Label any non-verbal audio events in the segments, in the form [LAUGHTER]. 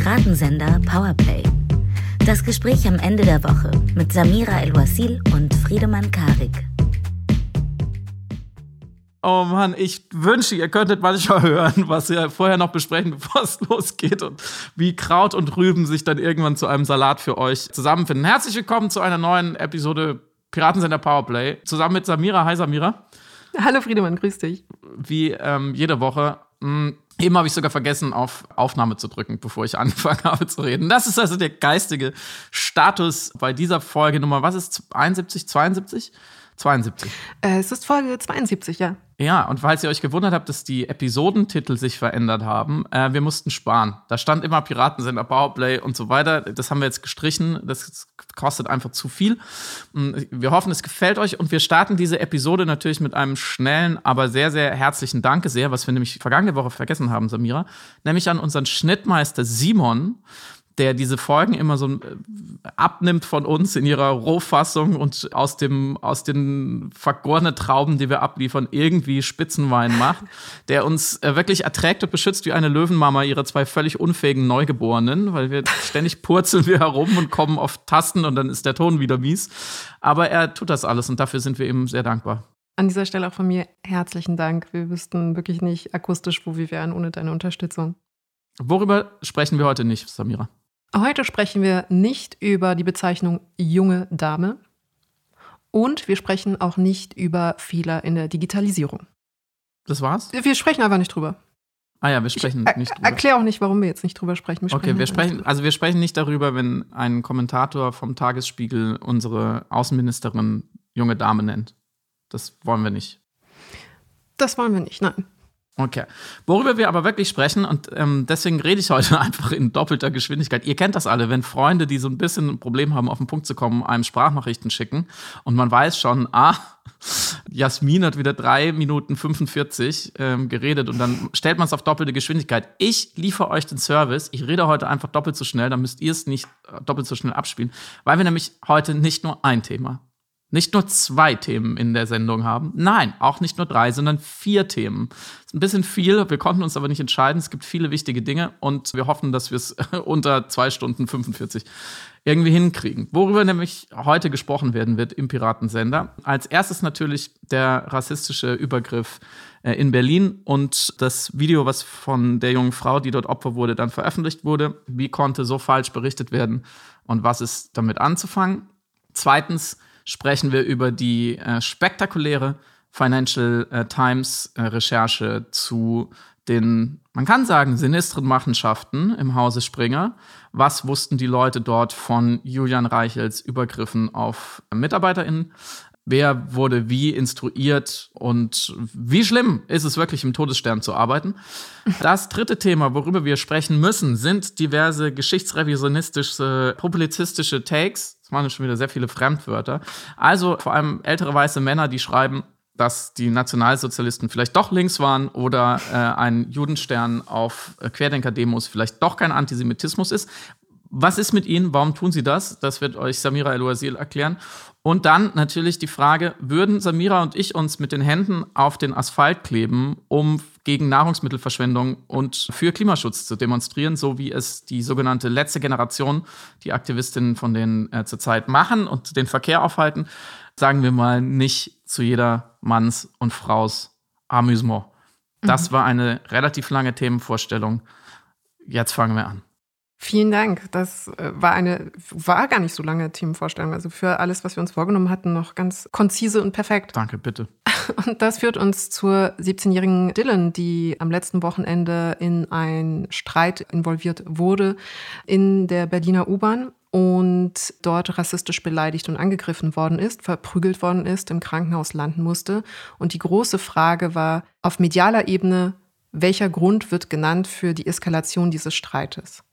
Piratensender Powerplay. Das Gespräch am Ende der Woche mit Samira El-Wasil und Friedemann Karik. Oh Mann, ich wünsche, ihr könntet manchmal [LAUGHS] hören, was wir vorher noch besprechen, bevor es [LAUGHS] losgeht und wie Kraut und Rüben sich dann irgendwann zu einem Salat für euch zusammenfinden. Herzlich willkommen zu einer neuen Episode Piratensender Powerplay. Zusammen mit Samira. Hi Samira. Hallo Friedemann, grüß dich. Wie ähm, jede Woche. Mh, hm, Eben habe ich sogar vergessen, auf Aufnahme zu drücken, bevor ich [LAUGHS] angefangen habe zu reden. Das ist also der geistige Status bei dieser Folge Nummer, was ist 71, 72? 72. Äh, es ist Folge 72, ja. Ja, und falls ihr euch gewundert habt, dass die Episodentitel sich verändert haben, äh, wir mussten sparen. Da stand immer Piratensender, Powerplay und so weiter. Das haben wir jetzt gestrichen. Das kostet einfach zu viel. Wir hoffen, es gefällt euch und wir starten diese Episode natürlich mit einem schnellen, aber sehr, sehr herzlichen Danke sehr, was wir nämlich vergangene Woche vergessen haben, Samira, nämlich an unseren Schnittmeister Simon der diese Folgen immer so äh, abnimmt von uns in ihrer Rohfassung und aus dem aus den vergorenen Trauben, die wir abliefern, irgendwie Spitzenwein macht, der uns äh, wirklich erträgt und beschützt wie eine Löwenmama ihre zwei völlig unfähigen Neugeborenen, weil wir ständig purzeln wir herum und kommen auf Tasten und dann ist der Ton wieder mies. Aber er tut das alles und dafür sind wir ihm sehr dankbar. An dieser Stelle auch von mir herzlichen Dank. Wir wüssten wirklich nicht akustisch, wo wir wären ohne deine Unterstützung. Worüber sprechen wir heute nicht, Samira? Heute sprechen wir nicht über die Bezeichnung junge Dame und wir sprechen auch nicht über Fehler in der Digitalisierung. Das war's? Wir sprechen einfach nicht drüber. Ah ja, wir sprechen ich, nicht drüber. Erklär auch nicht, warum wir jetzt nicht drüber sprechen. Wir okay, wir sprechen, also wir sprechen nicht darüber, wenn ein Kommentator vom Tagesspiegel unsere Außenministerin junge Dame nennt. Das wollen wir nicht. Das wollen wir nicht, nein. Okay. Worüber wir aber wirklich sprechen, und ähm, deswegen rede ich heute [LAUGHS] einfach in doppelter Geschwindigkeit. Ihr kennt das alle, wenn Freunde, die so ein bisschen ein Problem haben, auf den Punkt zu kommen, einem Sprachnachrichten schicken und man weiß schon, ah, [LAUGHS] Jasmin hat wieder drei Minuten 45 ähm, geredet und dann stellt man es auf doppelte Geschwindigkeit. Ich liefere euch den Service. Ich rede heute einfach doppelt so schnell, dann müsst ihr es nicht äh, doppelt so schnell abspielen, weil wir nämlich heute nicht nur ein Thema nicht nur zwei Themen in der Sendung haben. Nein, auch nicht nur drei, sondern vier Themen. Ist ein bisschen viel, wir konnten uns aber nicht entscheiden. Es gibt viele wichtige Dinge und wir hoffen, dass wir es [LAUGHS] unter zwei Stunden 45 irgendwie hinkriegen. Worüber nämlich heute gesprochen werden wird im Piratensender. Als erstes natürlich der rassistische Übergriff äh, in Berlin und das Video, was von der jungen Frau, die dort Opfer wurde, dann veröffentlicht wurde. Wie konnte so falsch berichtet werden und was ist damit anzufangen? Zweitens sprechen wir über die äh, spektakuläre Financial äh, Times äh, Recherche zu den, man kann sagen, sinistren Machenschaften im Hause Springer. Was wussten die Leute dort von Julian Reichels Übergriffen auf MitarbeiterInnen? Wer wurde wie instruiert und wie schlimm ist es wirklich im Todesstern zu arbeiten? Das dritte Thema, worüber wir sprechen müssen, sind diverse geschichtsrevisionistische, publizistische Takes das waren schon wieder sehr viele Fremdwörter. Also vor allem ältere weiße Männer, die schreiben, dass die Nationalsozialisten vielleicht doch links waren oder äh, ein Judenstern auf äh, Querdenker-Demos vielleicht doch kein Antisemitismus ist. Was ist mit ihnen? Warum tun sie das? Das wird euch Samira El-Wazil erklären. Und dann natürlich die Frage, würden Samira und ich uns mit den Händen auf den Asphalt kleben, um gegen Nahrungsmittelverschwendung und für Klimaschutz zu demonstrieren, so wie es die sogenannte letzte Generation, die Aktivistinnen von denen äh, zurzeit machen und den Verkehr aufhalten, sagen wir mal nicht zu jeder Manns und Fraus Amüsement. Das mhm. war eine relativ lange Themenvorstellung. Jetzt fangen wir an. Vielen Dank. Das äh, war eine, war gar nicht so lange Themenvorstellung. Also für alles, was wir uns vorgenommen hatten, noch ganz konzise und perfekt. Danke, bitte. [LAUGHS] Und das führt uns zur 17-jährigen Dylan, die am letzten Wochenende in einen Streit involviert wurde in der Berliner U-Bahn und dort rassistisch beleidigt und angegriffen worden ist, verprügelt worden ist, im Krankenhaus landen musste. Und die große Frage war auf medialer Ebene, welcher Grund wird genannt für die Eskalation dieses Streites?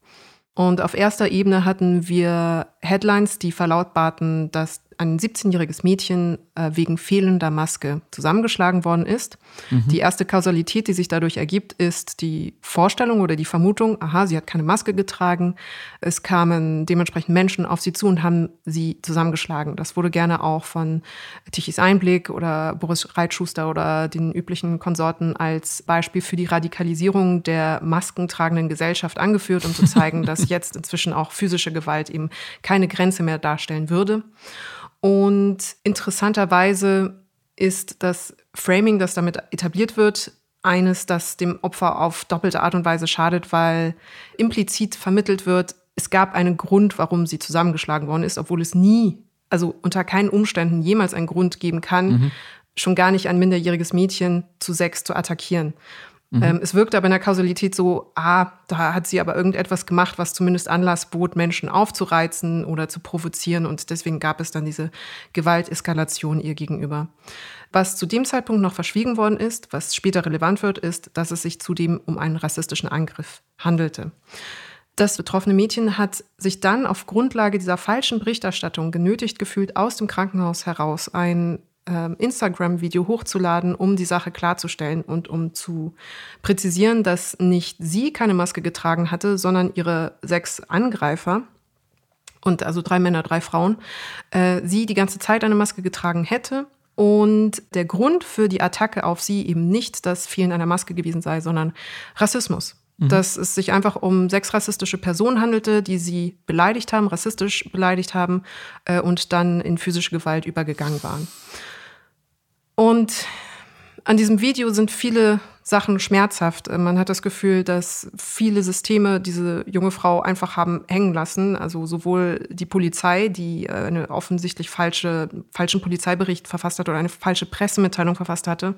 Und auf erster Ebene hatten wir Headlines, die verlautbarten, dass ein 17-jähriges Mädchen äh, wegen fehlender Maske zusammengeschlagen worden ist. Mhm. Die erste Kausalität, die sich dadurch ergibt, ist die Vorstellung oder die Vermutung, aha, sie hat keine Maske getragen. Es kamen dementsprechend Menschen auf sie zu und haben sie zusammengeschlagen. Das wurde gerne auch von Tichys Einblick oder Boris Reitschuster oder den üblichen Konsorten als Beispiel für die Radikalisierung der maskentragenden Gesellschaft angeführt, um zu zeigen, [LAUGHS] dass jetzt inzwischen auch physische Gewalt eben keine Grenze mehr darstellen würde. Und interessanterweise ist das Framing, das damit etabliert wird, eines, das dem Opfer auf doppelte Art und Weise schadet, weil implizit vermittelt wird, es gab einen Grund, warum sie zusammengeschlagen worden ist, obwohl es nie, also unter keinen Umständen jemals einen Grund geben kann, mhm. schon gar nicht ein minderjähriges Mädchen zu sechs zu attackieren. Mhm. Ähm, es wirkt aber in der Kausalität so, ah, da hat sie aber irgendetwas gemacht, was zumindest Anlass bot, Menschen aufzureizen oder zu provozieren. Und deswegen gab es dann diese Gewalteskalation ihr gegenüber. Was zu dem Zeitpunkt noch verschwiegen worden ist, was später relevant wird, ist, dass es sich zudem um einen rassistischen Angriff handelte. Das betroffene Mädchen hat sich dann auf Grundlage dieser falschen Berichterstattung genötigt gefühlt, aus dem Krankenhaus heraus ein Instagram-Video hochzuladen, um die Sache klarzustellen und um zu präzisieren, dass nicht sie keine Maske getragen hatte, sondern ihre sechs Angreifer und also drei Männer, drei Frauen, äh, sie die ganze Zeit eine Maske getragen hätte. Und der Grund für die Attacke auf sie eben nicht das Fehlen einer Maske gewesen sei, sondern Rassismus. Mhm. Dass es sich einfach um sechs rassistische Personen handelte, die sie beleidigt haben, rassistisch beleidigt haben äh, und dann in physische Gewalt übergegangen waren. Und an diesem Video sind viele Sachen schmerzhaft. Man hat das Gefühl, dass viele Systeme diese junge Frau einfach haben hängen lassen. Also sowohl die Polizei, die äh, einen offensichtlich falsche, falschen Polizeibericht verfasst hat oder eine falsche Pressemitteilung verfasst hatte,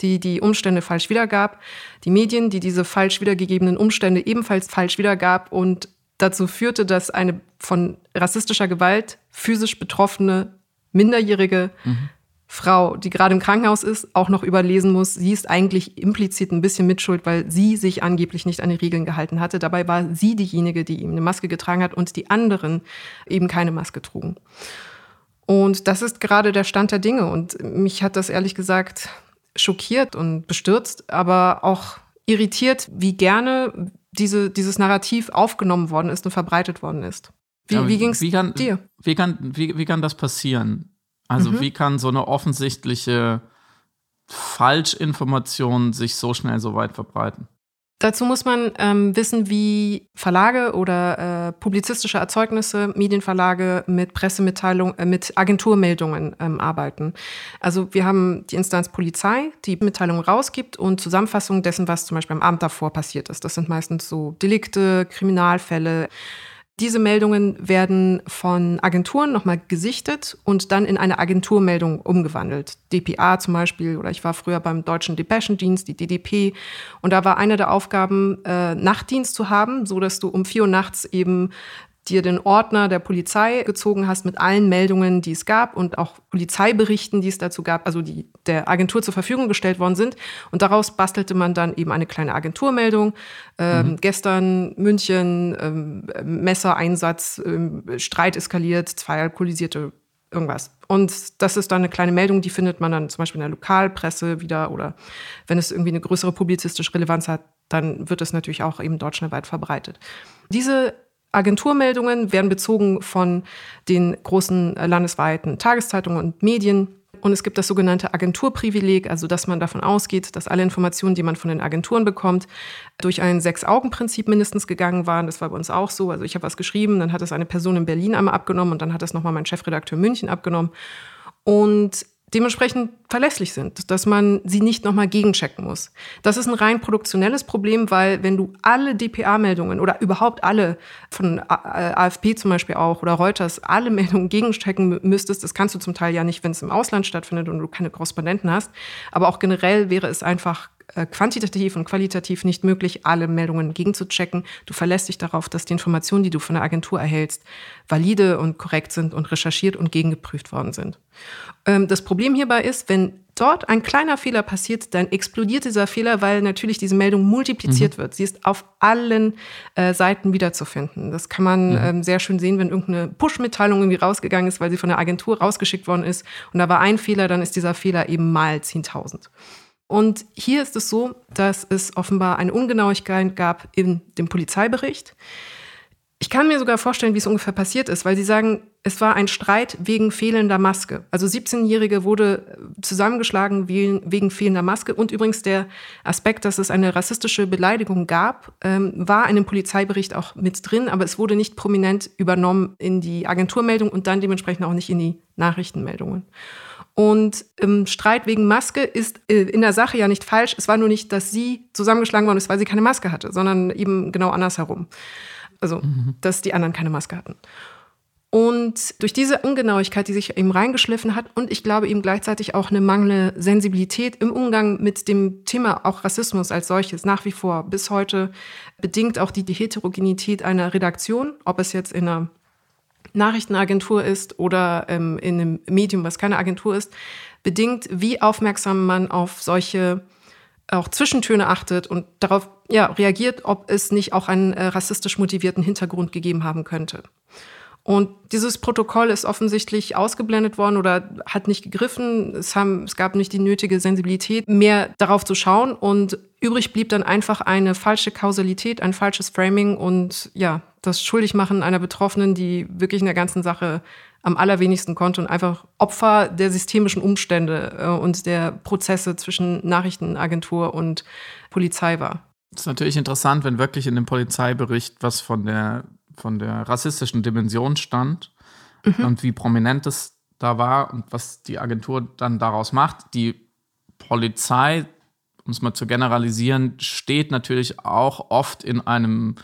die die Umstände falsch wiedergab, die Medien, die diese falsch wiedergegebenen Umstände ebenfalls falsch wiedergab und dazu führte, dass eine von rassistischer Gewalt physisch betroffene Minderjährige mhm Frau, die gerade im Krankenhaus ist, auch noch überlesen muss, sie ist eigentlich implizit ein bisschen mitschuld, weil sie sich angeblich nicht an die Regeln gehalten hatte. Dabei war sie diejenige, die ihm eine Maske getragen hat und die anderen eben keine Maske trugen. Und das ist gerade der Stand der Dinge. Und mich hat das ehrlich gesagt schockiert und bestürzt, aber auch irritiert, wie gerne diese, dieses Narrativ aufgenommen worden ist und verbreitet worden ist. Wie, wie ging es dir? Wie kann, wie, wie kann das passieren? Also mhm. wie kann so eine offensichtliche Falschinformation sich so schnell so weit verbreiten? Dazu muss man ähm, wissen, wie Verlage oder äh, publizistische Erzeugnisse, Medienverlage mit Pressemitteilungen, äh, mit Agenturmeldungen ähm, arbeiten. Also wir haben die Instanz Polizei, die Mitteilungen rausgibt und Zusammenfassung dessen, was zum Beispiel am Abend davor passiert ist. Das sind meistens so Delikte, Kriminalfälle. Diese Meldungen werden von Agenturen nochmal gesichtet und dann in eine Agenturmeldung umgewandelt. DPA zum Beispiel, oder ich war früher beim Deutschen Depeschendienst, die DDP. Und da war eine der Aufgaben, äh, Nachtdienst zu haben, so dass du um vier Uhr nachts eben dir den Ordner der Polizei gezogen hast mit allen Meldungen, die es gab und auch Polizeiberichten, die es dazu gab, also die der Agentur zur Verfügung gestellt worden sind. Und daraus bastelte man dann eben eine kleine Agenturmeldung. Ähm, mhm. Gestern München, ähm, Messereinsatz, ähm, Streit eskaliert, zwei alkoholisierte irgendwas. Und das ist dann eine kleine Meldung, die findet man dann zum Beispiel in der Lokalpresse wieder oder wenn es irgendwie eine größere publizistische Relevanz hat, dann wird es natürlich auch eben deutschlandweit verbreitet. Diese Agenturmeldungen werden bezogen von den großen äh, landesweiten Tageszeitungen und Medien. Und es gibt das sogenannte Agenturprivileg, also dass man davon ausgeht, dass alle Informationen, die man von den Agenturen bekommt, durch ein Sechs-Augen-Prinzip mindestens gegangen waren. Das war bei uns auch so. Also ich habe was geschrieben, dann hat es eine Person in Berlin einmal abgenommen und dann hat es nochmal mein Chefredakteur München abgenommen. Und dementsprechend verlässlich sind, dass man sie nicht nochmal gegenchecken muss. Das ist ein rein produktionelles Problem, weil wenn du alle DPA-Meldungen oder überhaupt alle von AFP zum Beispiel auch oder Reuters alle Meldungen gegenchecken müsstest, das kannst du zum Teil ja nicht, wenn es im Ausland stattfindet und du keine Korrespondenten hast. Aber auch generell wäre es einfach äh, quantitativ und qualitativ nicht möglich, alle Meldungen gegenzuchecken. Du verlässt dich darauf, dass die Informationen, die du von der Agentur erhältst, valide und korrekt sind und recherchiert und gegengeprüft worden sind. Ähm, das Problem hierbei ist, wenn dort ein kleiner Fehler passiert, dann explodiert dieser Fehler, weil natürlich diese Meldung multipliziert mhm. wird. Sie ist auf allen äh, Seiten wiederzufinden. Das kann man mhm. ähm, sehr schön sehen, wenn irgendeine Push-Mitteilung irgendwie rausgegangen ist, weil sie von der Agentur rausgeschickt worden ist und da war ein Fehler, dann ist dieser Fehler eben mal 10.000. Und hier ist es so, dass es offenbar eine Ungenauigkeit gab in dem Polizeibericht. Ich kann mir sogar vorstellen, wie es ungefähr passiert ist, weil sie sagen, es war ein Streit wegen fehlender Maske. Also 17-Jährige wurde zusammengeschlagen wegen fehlender Maske. Und übrigens der Aspekt, dass es eine rassistische Beleidigung gab, ähm, war in dem Polizeibericht auch mit drin, aber es wurde nicht prominent übernommen in die Agenturmeldung und dann dementsprechend auch nicht in die Nachrichtenmeldungen. Und im Streit wegen Maske ist äh, in der Sache ja nicht falsch. Es war nur nicht, dass sie zusammengeschlagen worden ist, weil sie keine Maske hatte, sondern eben genau andersherum. Also, mhm. dass die anderen keine Maske hatten. Und durch diese Ungenauigkeit, die sich eben reingeschliffen hat und ich glaube eben gleichzeitig auch eine mangelnde Sensibilität im Umgang mit dem Thema auch Rassismus als solches nach wie vor bis heute bedingt auch die, die Heterogenität einer Redaktion, ob es jetzt in einer Nachrichtenagentur ist oder ähm, in einem Medium, was keine Agentur ist, bedingt, wie aufmerksam man auf solche auch Zwischentöne achtet und darauf ja, reagiert, ob es nicht auch einen äh, rassistisch motivierten Hintergrund gegeben haben könnte. Und dieses Protokoll ist offensichtlich ausgeblendet worden oder hat nicht gegriffen. Es, haben, es gab nicht die nötige Sensibilität, mehr darauf zu schauen. Und übrig blieb dann einfach eine falsche Kausalität, ein falsches Framing und ja, das Schuldigmachen einer Betroffenen, die wirklich in der ganzen Sache am allerwenigsten konnte und einfach Opfer der systemischen Umstände äh, und der Prozesse zwischen Nachrichtenagentur und Polizei war. Das ist natürlich interessant, wenn wirklich in dem Polizeibericht was von der, von der rassistischen Dimension stand mhm. und wie prominent es da war und was die Agentur dann daraus macht. Die Polizei, um es mal zu generalisieren, steht natürlich auch oft in einem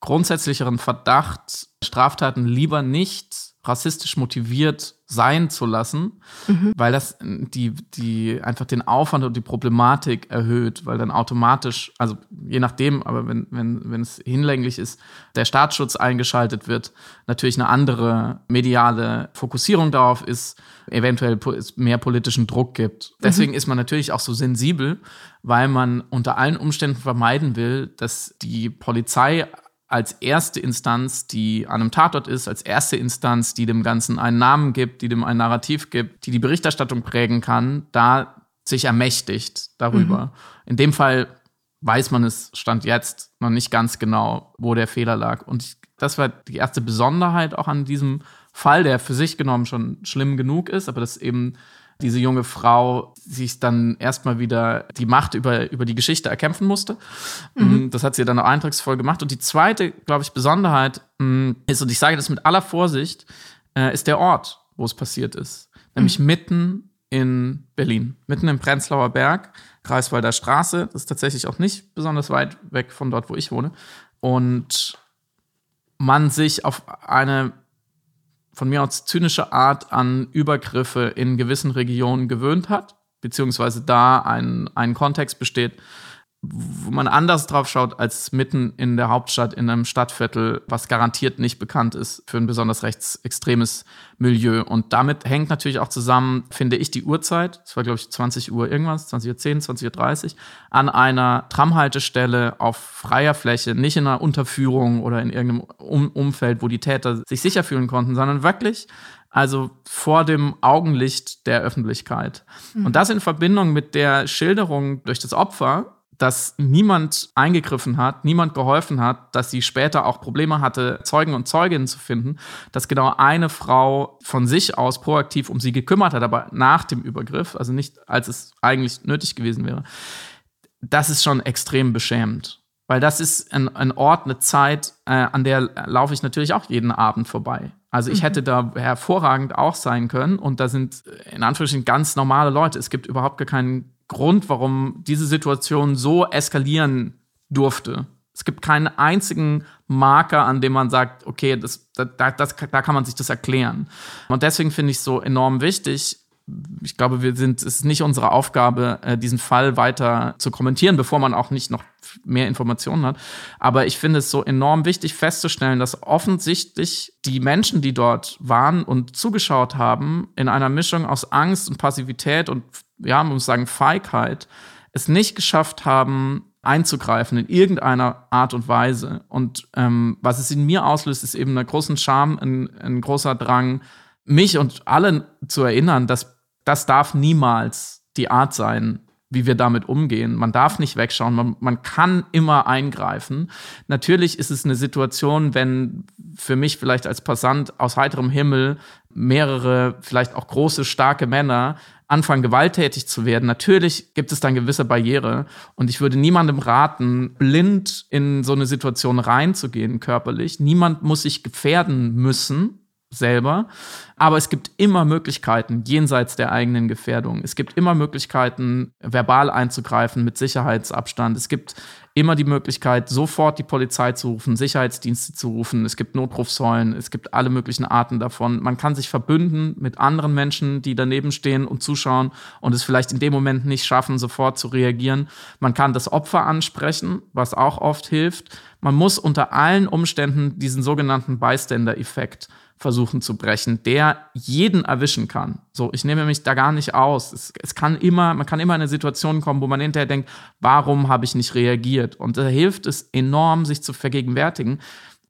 grundsätzlicheren Verdacht, Straftaten lieber nicht rassistisch motiviert sein zu lassen, mhm. weil das die, die einfach den Aufwand und die Problematik erhöht, weil dann automatisch, also je nachdem, aber wenn, wenn, wenn es hinlänglich ist, der Staatsschutz eingeschaltet wird, natürlich eine andere mediale Fokussierung darauf ist, eventuell mehr politischen Druck gibt. Mhm. Deswegen mhm. ist man natürlich auch so sensibel, weil man unter allen Umständen vermeiden will, dass die Polizei als erste Instanz, die an einem Tatort ist, als erste Instanz, die dem Ganzen einen Namen gibt, die dem ein Narrativ gibt, die die Berichterstattung prägen kann, da sich ermächtigt darüber. Mhm. In dem Fall weiß man es, stand jetzt noch nicht ganz genau, wo der Fehler lag. Und ich, das war die erste Besonderheit auch an diesem Fall, der für sich genommen schon schlimm genug ist, aber das eben diese junge Frau sich dann erstmal wieder die Macht über, über die Geschichte erkämpfen musste. Mhm. Mm, das hat sie dann auch eindrucksvoll gemacht. Und die zweite, glaube ich, Besonderheit mm, ist, und ich sage das mit aller Vorsicht, äh, ist der Ort, wo es passiert ist. Nämlich mhm. mitten in Berlin, mitten im Prenzlauer Berg, Kreiswalder Straße. Das ist tatsächlich auch nicht besonders weit weg von dort, wo ich wohne. Und man sich auf eine von mir aus zynische Art an Übergriffe in gewissen Regionen gewöhnt hat, beziehungsweise da ein, ein Kontext besteht, wo man anders drauf schaut als mitten in der Hauptstadt in einem Stadtviertel, was garantiert nicht bekannt ist für ein besonders rechtsextremes Milieu. Und damit hängt natürlich auch zusammen, finde ich, die Uhrzeit. Es war, glaube ich, 20 Uhr irgendwas, 20 Uhr 10, 20 Uhr 30, an einer Tramhaltestelle auf freier Fläche, nicht in einer Unterführung oder in irgendeinem um Umfeld, wo die Täter sich sicher fühlen konnten, sondern wirklich also vor dem Augenlicht der Öffentlichkeit. Mhm. Und das in Verbindung mit der Schilderung durch das Opfer, dass niemand eingegriffen hat, niemand geholfen hat, dass sie später auch Probleme hatte, Zeugen und Zeuginnen zu finden, dass genau eine Frau von sich aus proaktiv um sie gekümmert hat, aber nach dem Übergriff, also nicht als es eigentlich nötig gewesen wäre. Das ist schon extrem beschämend. Weil das ist ein, ein Ort, eine Zeit, äh, an der laufe ich natürlich auch jeden Abend vorbei. Also ich mhm. hätte da hervorragend auch sein können und da sind in Anführungsstrichen ganz normale Leute. Es gibt überhaupt gar keinen Grund, warum diese Situation so eskalieren durfte. Es gibt keinen einzigen Marker, an dem man sagt, okay, das, da, das, da kann man sich das erklären. Und deswegen finde ich es so enorm wichtig, ich glaube, wir sind, es ist nicht unsere Aufgabe, äh, diesen Fall weiter zu kommentieren, bevor man auch nicht noch mehr Informationen hat. Aber ich finde es so enorm wichtig festzustellen, dass offensichtlich die Menschen, die dort waren und zugeschaut haben, in einer Mischung aus Angst und Passivität und, ja, man muss sagen, Feigheit, es nicht geschafft haben, einzugreifen in irgendeiner Art und Weise. Und ähm, was es in mir auslöst, ist eben eine großen Scham, ein, ein großer Drang, mich und allen zu erinnern, dass das darf niemals die Art sein, wie wir damit umgehen. Man darf nicht wegschauen, man, man kann immer eingreifen. Natürlich ist es eine Situation, wenn für mich vielleicht als Passant aus heiterem Himmel mehrere, vielleicht auch große, starke Männer anfangen, gewalttätig zu werden. Natürlich gibt es dann gewisse Barriere. Und ich würde niemandem raten, blind in so eine Situation reinzugehen, körperlich. Niemand muss sich gefährden müssen selber. Aber es gibt immer Möglichkeiten jenseits der eigenen Gefährdung. Es gibt immer Möglichkeiten, verbal einzugreifen mit Sicherheitsabstand. Es gibt immer die Möglichkeit, sofort die Polizei zu rufen, Sicherheitsdienste zu rufen. Es gibt Notrufsäulen, es gibt alle möglichen Arten davon. Man kann sich verbünden mit anderen Menschen, die daneben stehen und zuschauen und es vielleicht in dem Moment nicht schaffen, sofort zu reagieren. Man kann das Opfer ansprechen, was auch oft hilft. Man muss unter allen Umständen diesen sogenannten Bystander-Effekt versuchen zu brechen, der jeden erwischen kann. So, ich nehme mich da gar nicht aus. Es, es kann immer, man kann immer in eine Situation kommen, wo man hinterher denkt, warum habe ich nicht reagiert? Und da hilft es enorm, sich zu vergegenwärtigen,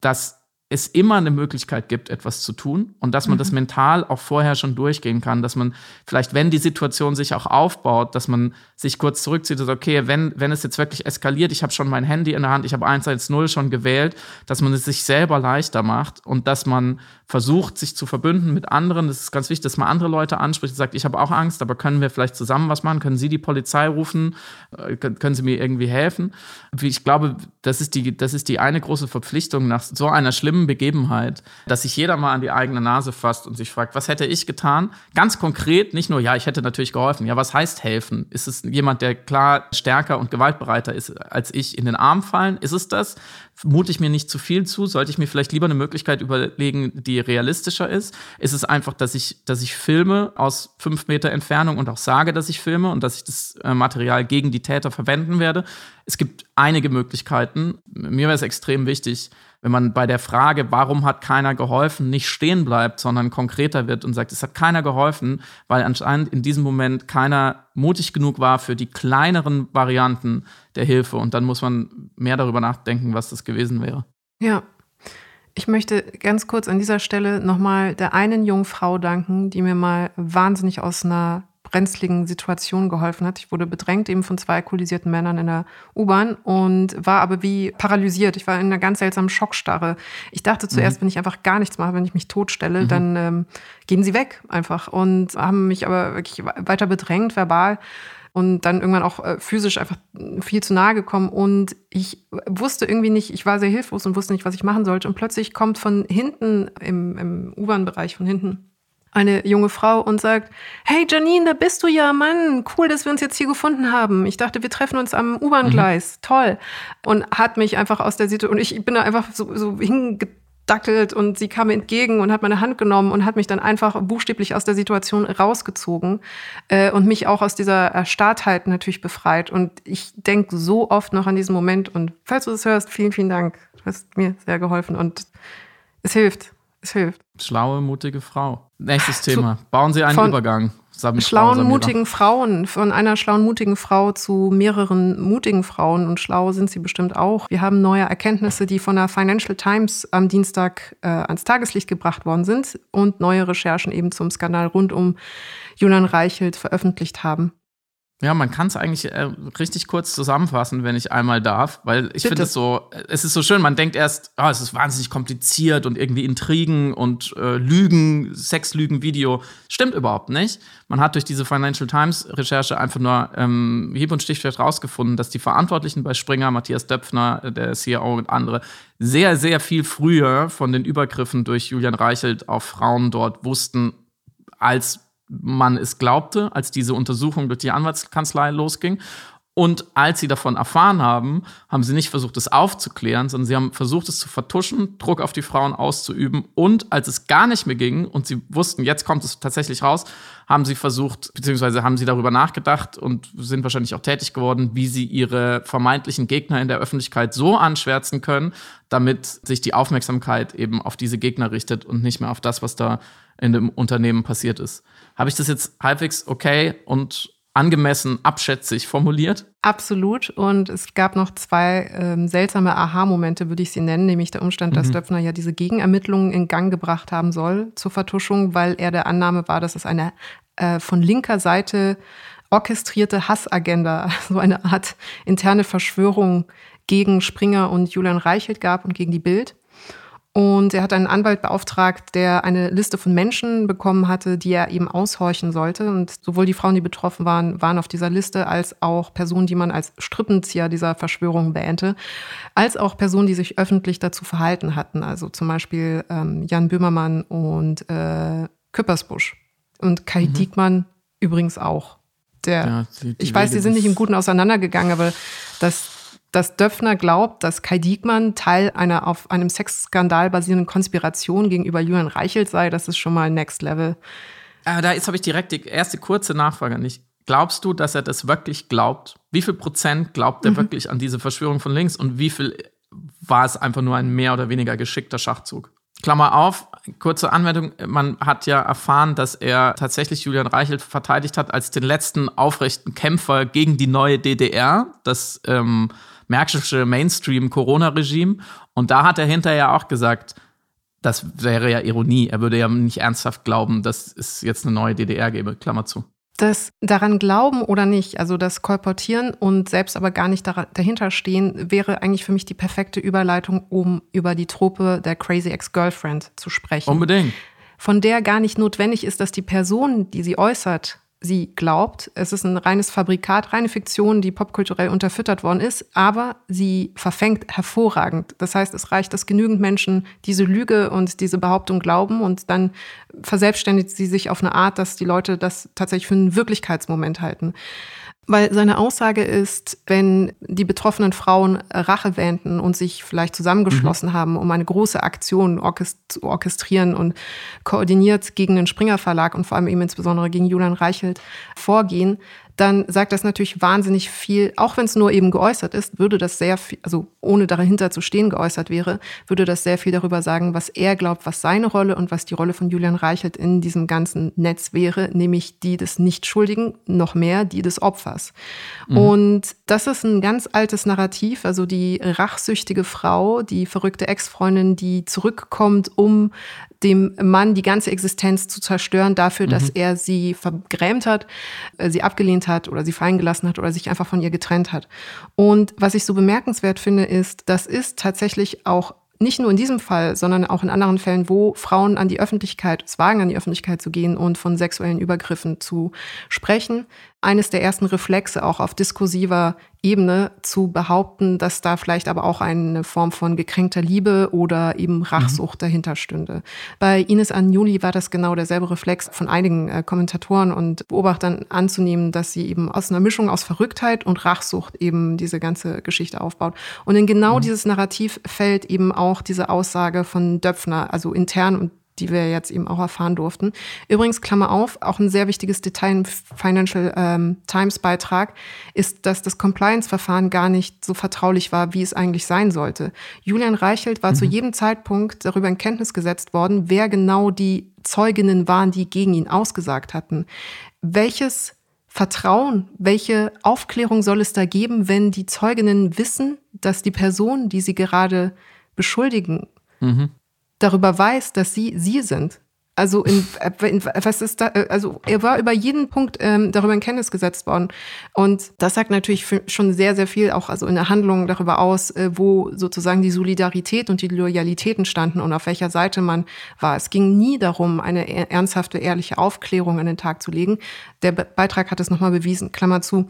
dass es immer eine Möglichkeit gibt, etwas zu tun und dass man mhm. das mental auch vorher schon durchgehen kann, dass man vielleicht, wenn die Situation sich auch aufbaut, dass man sich kurz zurückzieht und sagt, okay, wenn, wenn es jetzt wirklich eskaliert, ich habe schon mein Handy in der Hand, ich habe 110 schon gewählt, dass man es sich selber leichter macht und dass man versucht, sich zu verbünden mit anderen. Das ist ganz wichtig, dass man andere Leute anspricht und sagt, ich habe auch Angst, aber können wir vielleicht zusammen was machen? Können Sie die Polizei rufen? Äh, können Sie mir irgendwie helfen? Ich glaube, das ist die, das ist die eine große Verpflichtung nach so einer schlimmen Begebenheit, dass sich jeder mal an die eigene Nase fasst und sich fragt, was hätte ich getan? Ganz konkret, nicht nur, ja, ich hätte natürlich geholfen. Ja, was heißt helfen? Ist es jemand, der klar stärker und gewaltbereiter ist als ich, in den Arm fallen? Ist es das? Mute ich mir nicht zu viel zu? Sollte ich mir vielleicht lieber eine Möglichkeit überlegen, die realistischer ist? Ist es einfach, dass ich, dass ich filme aus fünf Meter Entfernung und auch sage, dass ich filme und dass ich das äh, Material gegen die Täter verwenden werde? Es gibt einige Möglichkeiten. Mir wäre es extrem wichtig, wenn man bei der Frage, warum hat keiner geholfen, nicht stehen bleibt, sondern konkreter wird und sagt, es hat keiner geholfen, weil anscheinend in diesem Moment keiner mutig genug war für die kleineren Varianten der Hilfe. Und dann muss man mehr darüber nachdenken, was das gewesen wäre. Ja. Ich möchte ganz kurz an dieser Stelle nochmal der einen jungen Frau danken, die mir mal wahnsinnig aus einer brenzligen Situation geholfen hat. Ich wurde bedrängt eben von zwei alkoholisierten Männern in der U-Bahn und war aber wie paralysiert. Ich war in einer ganz seltsamen Schockstarre. Ich dachte zuerst, mhm. wenn ich einfach gar nichts mache, wenn ich mich totstelle, mhm. dann ähm, gehen sie weg einfach und haben mich aber wirklich weiter bedrängt, verbal und dann irgendwann auch äh, physisch einfach viel zu nahe gekommen. Und ich wusste irgendwie nicht, ich war sehr hilflos und wusste nicht, was ich machen sollte. Und plötzlich kommt von hinten im, im U-Bahn-Bereich von hinten eine junge Frau und sagt, hey Janine, da bist du ja, Mann, cool, dass wir uns jetzt hier gefunden haben. Ich dachte, wir treffen uns am U-Bahn-Gleis, mhm. toll. Und hat mich einfach aus der Situation, und ich bin da einfach so, so hingedackelt und sie kam mir entgegen und hat meine Hand genommen und hat mich dann einfach buchstäblich aus der Situation rausgezogen äh, und mich auch aus dieser Erstarrtheit natürlich befreit. Und ich denke so oft noch an diesen Moment und falls du das hörst, vielen, vielen Dank. Du hast mir sehr geholfen und es hilft. Es hilft. Schlaue, mutige Frau. Nächstes Thema. Bauen Sie einen von Übergang. Sam schlauen, Samira. mutigen Frauen. Von einer schlauen, mutigen Frau zu mehreren mutigen Frauen. Und schlau sind sie bestimmt auch. Wir haben neue Erkenntnisse, die von der Financial Times am Dienstag äh, ans Tageslicht gebracht worden sind und neue Recherchen eben zum Skandal rund um Julian Reichelt veröffentlicht haben. Ja, man kann es eigentlich äh, richtig kurz zusammenfassen, wenn ich einmal darf, weil ich finde es so, es ist so schön, man denkt erst, oh, es ist wahnsinnig kompliziert und irgendwie Intrigen und äh, Lügen, Sexlügen-Video. Stimmt überhaupt nicht. Man hat durch diese Financial Times-Recherche einfach nur ähm, hieb- und stichfest rausgefunden, dass die Verantwortlichen bei Springer, Matthias Döpfner, äh, der CEO und andere, sehr, sehr viel früher von den Übergriffen durch Julian Reichelt auf Frauen dort wussten, als man es glaubte, als diese Untersuchung durch die Anwaltskanzlei losging. Und als sie davon erfahren haben, haben sie nicht versucht, es aufzuklären, sondern sie haben versucht, es zu vertuschen, Druck auf die Frauen auszuüben. Und als es gar nicht mehr ging und sie wussten, jetzt kommt es tatsächlich raus, haben sie versucht, beziehungsweise haben sie darüber nachgedacht und sind wahrscheinlich auch tätig geworden, wie sie ihre vermeintlichen Gegner in der Öffentlichkeit so anschwärzen können, damit sich die Aufmerksamkeit eben auf diese Gegner richtet und nicht mehr auf das, was da in dem Unternehmen passiert ist. Habe ich das jetzt halbwegs okay und angemessen abschätzig formuliert. Absolut. Und es gab noch zwei ähm, seltsame Aha-Momente, würde ich sie nennen, nämlich der Umstand, dass mhm. Döpfner ja diese Gegenermittlungen in Gang gebracht haben soll zur Vertuschung, weil er der Annahme war, dass es eine äh, von linker Seite orchestrierte Hassagenda, [LAUGHS] so eine Art interne Verschwörung gegen Springer und Julian Reichelt gab und gegen die Bild. Und er hat einen Anwalt beauftragt, der eine Liste von Menschen bekommen hatte, die er eben aushorchen sollte. Und sowohl die Frauen, die betroffen waren, waren auf dieser Liste, als auch Personen, die man als Strippenzieher dieser Verschwörung wähnte, als auch Personen, die sich öffentlich dazu verhalten hatten. Also zum Beispiel ähm, Jan Böhmermann und äh, Küppersbusch. Und Kai mhm. Diekmann übrigens auch. Der, ja, die, die ich weiß, die sind nicht im Guten auseinandergegangen, aber das dass Döpfner glaubt, dass Kai Diekmann Teil einer auf einem Sexskandal basierenden Konspiration gegenüber Julian Reichelt sei, das ist schon mal Next Level. Aber da habe ich direkt die erste kurze Nachfrage nicht. Glaubst du, dass er das wirklich glaubt? Wie viel Prozent glaubt er mhm. wirklich an diese Verschwörung von links und wie viel war es einfach nur ein mehr oder weniger geschickter Schachzug? Klammer auf, kurze Anwendung. Man hat ja erfahren, dass er tatsächlich Julian Reichelt verteidigt hat als den letzten aufrechten Kämpfer gegen die neue DDR. Das ähm, märkische Mainstream-Corona-Regime. Und da hat er hinterher auch gesagt, das wäre ja Ironie. Er würde ja nicht ernsthaft glauben, dass es jetzt eine neue DDR gäbe. Klammer zu. Das daran glauben oder nicht, also das Kolportieren und selbst aber gar nicht dahinter stehen, wäre eigentlich für mich die perfekte Überleitung, um über die Trope der Crazy Ex-Girlfriend zu sprechen. Unbedingt. Von der gar nicht notwendig ist, dass die Person, die sie äußert, sie glaubt. Es ist ein reines Fabrikat, reine Fiktion, die popkulturell unterfüttert worden ist, aber sie verfängt hervorragend. Das heißt, es reicht, dass genügend Menschen diese Lüge und diese Behauptung glauben und dann verselbstständigt sie sich auf eine Art, dass die Leute das tatsächlich für einen Wirklichkeitsmoment halten. Weil seine Aussage ist, wenn die betroffenen Frauen Rache wähnten und sich vielleicht zusammengeschlossen mhm. haben, um eine große Aktion zu orchestrieren und koordiniert gegen den Springer Verlag und vor allem eben insbesondere gegen Julian Reichelt vorgehen, dann sagt das natürlich wahnsinnig viel, auch wenn es nur eben geäußert ist, würde das sehr viel, also ohne dahinter zu stehen geäußert wäre, würde das sehr viel darüber sagen, was er glaubt, was seine Rolle und was die Rolle von Julian Reichelt in diesem ganzen Netz wäre, nämlich die des Nichtschuldigen, noch mehr die des Opfers. Mhm. Und das ist ein ganz altes Narrativ, also die rachsüchtige Frau, die verrückte Ex-Freundin, die zurückkommt, um dem Mann die ganze Existenz zu zerstören dafür, mhm. dass er sie vergrämt hat, äh, sie abgelehnt hat oder sie fallen gelassen hat oder sich einfach von ihr getrennt hat. Und was ich so bemerkenswert finde, ist, das ist tatsächlich auch nicht nur in diesem Fall, sondern auch in anderen Fällen, wo Frauen an die Öffentlichkeit, es wagen, an die Öffentlichkeit zu gehen und von sexuellen Übergriffen zu sprechen, eines der ersten Reflexe auch auf diskursiver Ebene zu behaupten, dass da vielleicht aber auch eine Form von gekränkter Liebe oder eben Rachsucht mhm. dahinter stünde. Bei Ines Anjuli war das genau derselbe Reflex von einigen äh, Kommentatoren und Beobachtern anzunehmen, dass sie eben aus einer Mischung aus Verrücktheit und Rachsucht eben diese ganze Geschichte aufbaut. Und in genau mhm. dieses Narrativ fällt eben auch diese Aussage von Döpfner, also intern und die wir jetzt eben auch erfahren durften. Übrigens, Klammer auf, auch ein sehr wichtiges Detail im Financial ähm, Times Beitrag ist, dass das Compliance-Verfahren gar nicht so vertraulich war, wie es eigentlich sein sollte. Julian Reichelt war mhm. zu jedem Zeitpunkt darüber in Kenntnis gesetzt worden, wer genau die Zeuginnen waren, die gegen ihn ausgesagt hatten. Welches Vertrauen, welche Aufklärung soll es da geben, wenn die Zeuginnen wissen, dass die Person, die sie gerade beschuldigen, mhm darüber weiß, dass sie sie sind. Also in, in, was ist da, also er war über jeden Punkt ähm, darüber in Kenntnis gesetzt worden. Und das sagt natürlich schon sehr, sehr viel auch also in der Handlung darüber aus, äh, wo sozusagen die Solidarität und die Loyalitäten standen und auf welcher Seite man war. Es ging nie darum, eine ernsthafte, ehrliche Aufklärung an den Tag zu legen. Der Beitrag hat es nochmal bewiesen, Klammer zu.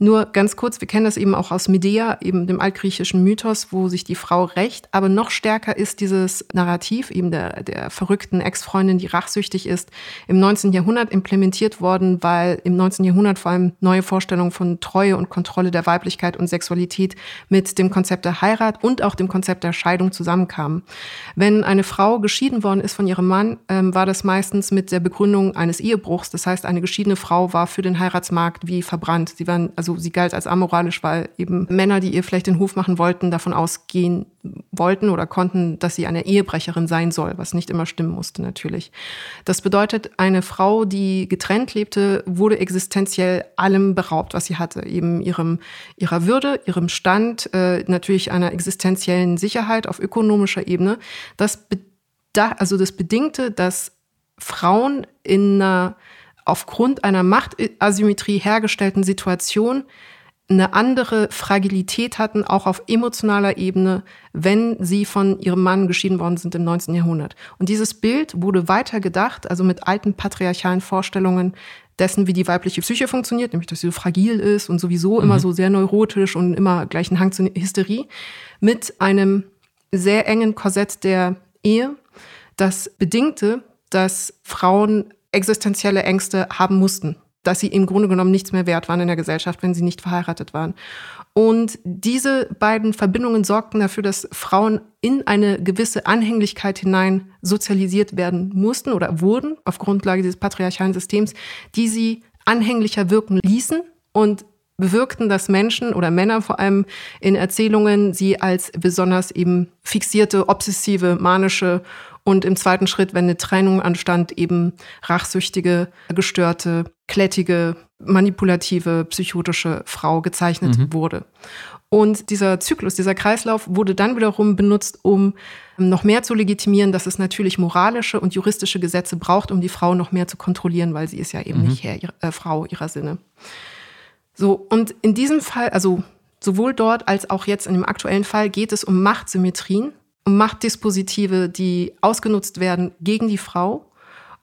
Nur ganz kurz, wir kennen das eben auch aus Medea, eben dem altgriechischen Mythos, wo sich die Frau rächt, aber noch stärker ist dieses Narrativ eben der, der verrückten Ex-Freundin, die rachsüchtig ist, im 19. Jahrhundert implementiert worden, weil im 19. Jahrhundert vor allem neue Vorstellungen von Treue und Kontrolle der Weiblichkeit und Sexualität mit dem Konzept der Heirat und auch dem Konzept der Scheidung zusammenkamen. Wenn eine Frau geschieden worden ist von ihrem Mann, ähm, war das meistens mit der Begründung eines Ehebruchs. Das heißt, eine geschiedene Frau war für den Heiratsmarkt wie verbrannt. Sie waren, also sie galt als amoralisch, weil eben Männer, die ihr vielleicht den Hof machen wollten, davon ausgehen wollten oder konnten, dass sie eine Ehebrecherin sein soll, was nicht immer stimmen musste natürlich. Das bedeutet, eine Frau, die getrennt lebte, wurde existenziell allem beraubt, was sie hatte, eben ihrem ihrer Würde, ihrem Stand, äh, natürlich einer existenziellen Sicherheit auf ökonomischer Ebene. Das also das bedingte, dass Frauen in einer aufgrund einer Machtasymmetrie hergestellten Situation eine andere Fragilität hatten, auch auf emotionaler Ebene, wenn sie von ihrem Mann geschieden worden sind im 19. Jahrhundert. Und dieses Bild wurde weiter gedacht, also mit alten patriarchalen Vorstellungen dessen, wie die weibliche Psyche funktioniert, nämlich dass sie so fragil ist und sowieso mhm. immer so sehr neurotisch und immer gleich einen Hang zur Hysterie, mit einem sehr engen Korsett der Ehe, das bedingte, dass Frauen existenzielle Ängste haben mussten dass sie im Grunde genommen nichts mehr wert waren in der Gesellschaft, wenn sie nicht verheiratet waren. Und diese beiden Verbindungen sorgten dafür, dass Frauen in eine gewisse Anhänglichkeit hinein sozialisiert werden mussten oder wurden auf Grundlage dieses patriarchalen Systems, die sie anhänglicher wirken ließen und bewirkten, dass Menschen oder Männer vor allem in Erzählungen sie als besonders eben fixierte, obsessive, manische und im zweiten Schritt, wenn eine Trennung anstand, eben rachsüchtige, gestörte, klettige, manipulative, psychotische Frau gezeichnet mhm. wurde. Und dieser Zyklus, dieser Kreislauf wurde dann wiederum benutzt, um noch mehr zu legitimieren, dass es natürlich moralische und juristische Gesetze braucht, um die Frau noch mehr zu kontrollieren, weil sie ist ja eben mhm. nicht Herr, äh, Frau ihrer Sinne. So, und in diesem Fall, also sowohl dort als auch jetzt in dem aktuellen Fall, geht es um Machtsymmetrien Machtdispositive, die ausgenutzt werden gegen die Frau.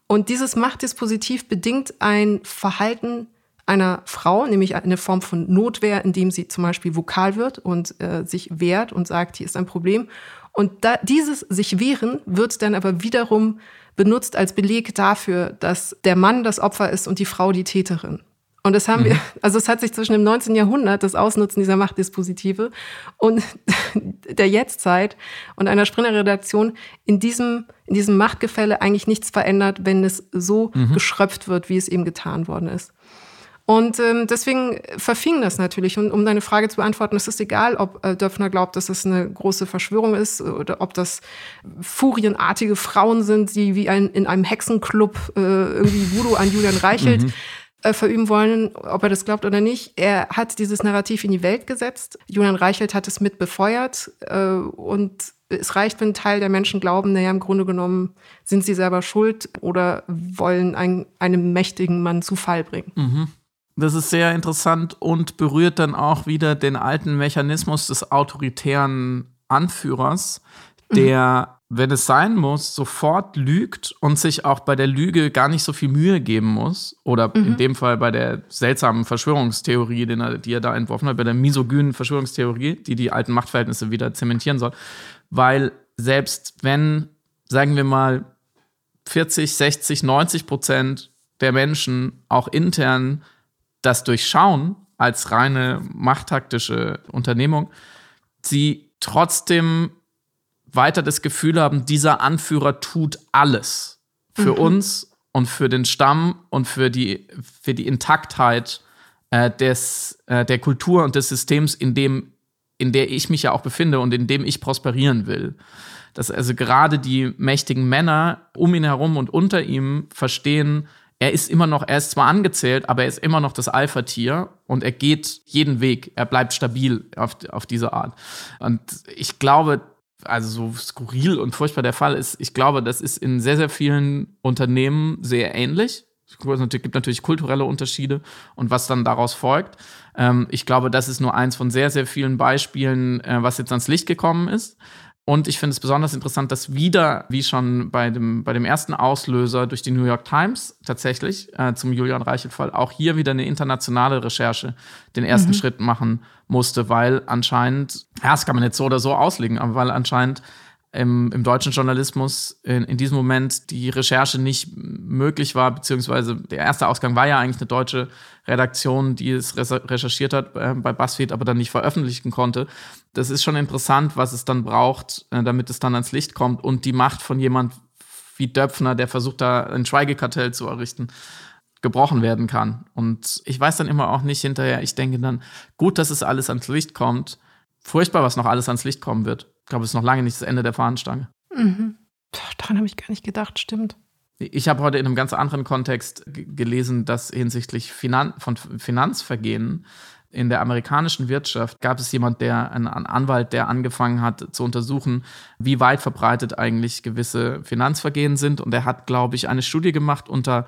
Und dieses Machtdispositiv bedingt ein Verhalten einer Frau, nämlich eine Form von Notwehr, indem sie zum Beispiel vokal wird und äh, sich wehrt und sagt, hier ist ein Problem. Und da, dieses sich wehren wird dann aber wiederum benutzt als Beleg dafür, dass der Mann das Opfer ist und die Frau die Täterin. Und das haben mhm. wir, also es hat sich zwischen dem 19. Jahrhundert, das Ausnutzen dieser Machtdispositive und [LAUGHS] der Jetztzeit und einer Sprinter-Redaktion in diesem, in diesem Machtgefälle eigentlich nichts verändert, wenn es so mhm. geschröpft wird, wie es eben getan worden ist. Und ähm, deswegen verfing das natürlich. Und um deine Frage zu beantworten, es ist egal, ob äh, Döpfner glaubt, dass es eine große Verschwörung ist oder ob das furienartige Frauen sind, die wie ein, in einem Hexenclub äh, irgendwie Voodoo an Julian Reichelt. Mhm äh, verüben wollen, ob er das glaubt oder nicht. Er hat dieses Narrativ in die Welt gesetzt. Julian Reichelt hat es mit befeuert äh, und es reicht, wenn ein Teil der Menschen glauben, naja, im Grunde genommen sind sie selber schuld oder wollen ein, einem mächtigen Mann zu Fall bringen. Mhm. Das ist sehr interessant und berührt dann auch wieder den alten Mechanismus des autoritären Anführers, der mhm wenn es sein muss, sofort lügt und sich auch bei der Lüge gar nicht so viel Mühe geben muss. Oder mhm. in dem Fall bei der seltsamen Verschwörungstheorie, die er da entworfen hat, bei der misogynen Verschwörungstheorie, die die alten Machtverhältnisse wieder zementieren soll. Weil selbst wenn, sagen wir mal, 40, 60, 90 Prozent der Menschen auch intern das durchschauen als reine machttaktische Unternehmung, sie trotzdem weiter das Gefühl haben, dieser Anführer tut alles für mhm. uns und für den Stamm und für die, für die Intaktheit äh, des, äh, der Kultur und des Systems, in dem, in der ich mich ja auch befinde und in dem ich prosperieren will. Dass also gerade die mächtigen Männer um ihn herum und unter ihm verstehen, er ist immer noch, er ist zwar angezählt, aber er ist immer noch das Alpha-Tier und er geht jeden Weg, er bleibt stabil auf, auf diese Art. Und ich glaube, also so skurril und furchtbar der Fall ist, ich glaube, das ist in sehr, sehr vielen Unternehmen sehr ähnlich. Es gibt natürlich kulturelle Unterschiede und was dann daraus folgt. Ähm, ich glaube, das ist nur eins von sehr, sehr vielen Beispielen, äh, was jetzt ans Licht gekommen ist. Und ich finde es besonders interessant, dass wieder, wie schon bei dem, bei dem ersten Auslöser durch die New York Times tatsächlich äh, zum Julian Reichelt-Fall, auch hier wieder eine internationale Recherche den ersten mhm. Schritt machen musste, weil anscheinend, ja, das kann man jetzt so oder so auslegen, aber weil anscheinend im, im deutschen Journalismus in, in diesem Moment die Recherche nicht möglich war, beziehungsweise der erste Ausgang war ja eigentlich eine deutsche Redaktion, die es recherchiert hat äh, bei BuzzFeed, aber dann nicht veröffentlichen konnte. Das ist schon interessant, was es dann braucht, äh, damit es dann ans Licht kommt und die Macht von jemand wie Döpfner, der versucht da ein Schweigekartell zu errichten gebrochen werden kann. Und ich weiß dann immer auch nicht hinterher, ich denke dann, gut, dass es alles ans Licht kommt. Furchtbar, was noch alles ans Licht kommen wird. Ich glaube, es ist noch lange nicht das Ende der Fahnenstange. Mhm. Daran habe ich gar nicht gedacht, stimmt. Ich habe heute in einem ganz anderen Kontext gelesen, dass hinsichtlich Finan von Finanzvergehen in der amerikanischen Wirtschaft gab es jemand, der, ein Anwalt, der angefangen hat zu untersuchen, wie weit verbreitet eigentlich gewisse Finanzvergehen sind. Und er hat, glaube ich, eine Studie gemacht unter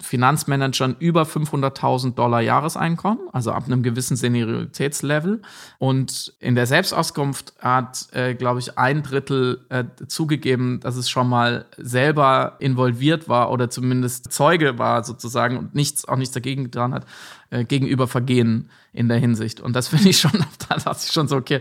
Finanzmanagern über 500.000 Dollar Jahreseinkommen, also ab einem gewissen Senioritätslevel. Und in der Selbstauskunft hat, äh, glaube ich, ein Drittel äh, zugegeben, dass es schon mal selber involviert war oder zumindest Zeuge war sozusagen und nichts, auch nichts dagegen getan hat, äh, gegenüber Vergehen in der Hinsicht. Und das [LAUGHS] finde ich schon, da dachte ich schon so, okay,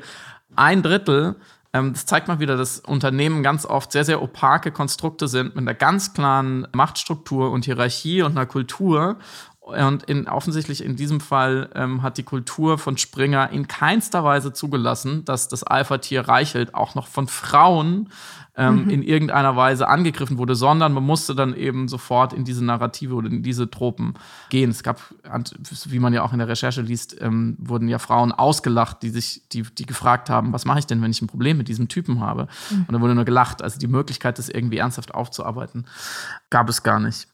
ein Drittel das zeigt mal wieder, dass Unternehmen ganz oft sehr, sehr opake Konstrukte sind mit einer ganz klaren Machtstruktur und Hierarchie und einer Kultur. Und in, offensichtlich in diesem Fall ähm, hat die Kultur von Springer in keinster Weise zugelassen, dass das Alpha-Tier Reichelt auch noch von Frauen ähm, mhm. in irgendeiner Weise angegriffen wurde, sondern man musste dann eben sofort in diese Narrative oder in diese Tropen gehen. Es gab, wie man ja auch in der Recherche liest, ähm, wurden ja Frauen ausgelacht, die sich, die, die gefragt haben, was mache ich denn, wenn ich ein Problem mit diesem Typen habe? Mhm. Und da wurde nur gelacht. Also die Möglichkeit, das irgendwie ernsthaft aufzuarbeiten, gab es gar nicht.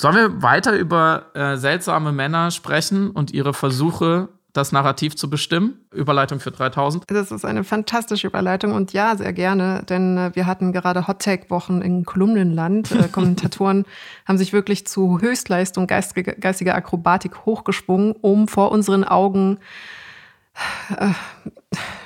Sollen wir weiter über äh, seltsame Männer sprechen und ihre Versuche, das Narrativ zu bestimmen. Überleitung für 3000. Das ist eine fantastische Überleitung und ja, sehr gerne, denn äh, wir hatten gerade Hot Take Wochen in Kolumnenland. Äh, [LAUGHS] Kommentatoren haben sich wirklich zu Höchstleistung geistige, geistiger Akrobatik hochgeschwungen, um vor unseren Augen äh,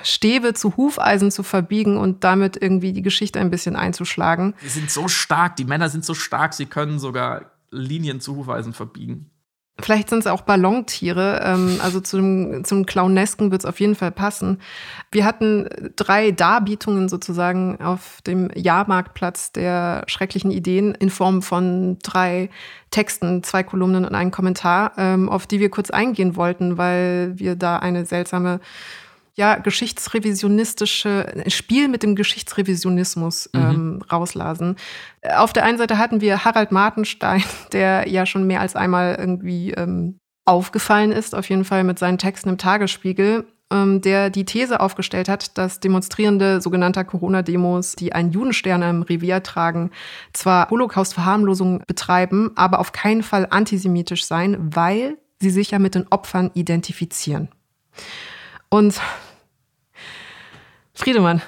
Stäbe zu Hufeisen zu verbiegen und damit irgendwie die Geschichte ein bisschen einzuschlagen. Sie sind so stark, die Männer sind so stark, sie können sogar Linien zu Hufeisen verbiegen. Vielleicht sind es auch Ballontiere. Ähm, also zum, zum Clownesken wird es auf jeden Fall passen. Wir hatten drei Darbietungen sozusagen auf dem Jahrmarktplatz der schrecklichen Ideen in Form von drei Texten, zwei Kolumnen und einen Kommentar, ähm, auf die wir kurz eingehen wollten, weil wir da eine seltsame ja, geschichtsrevisionistische, Spiel mit dem Geschichtsrevisionismus mhm. ähm, rauslasen. Auf der einen Seite hatten wir Harald Martenstein, [LAUGHS] der ja schon mehr als einmal irgendwie ähm, aufgefallen ist, auf jeden Fall mit seinen Texten im Tagesspiegel, ähm, der die These aufgestellt hat, dass Demonstrierende sogenannter Corona-Demos, die einen Judenstern im Revier tragen, zwar Holocaust-Verharmlosung betreiben, aber auf keinen Fall antisemitisch sein, weil sie sich ja mit den Opfern identifizieren. Und Friedemann,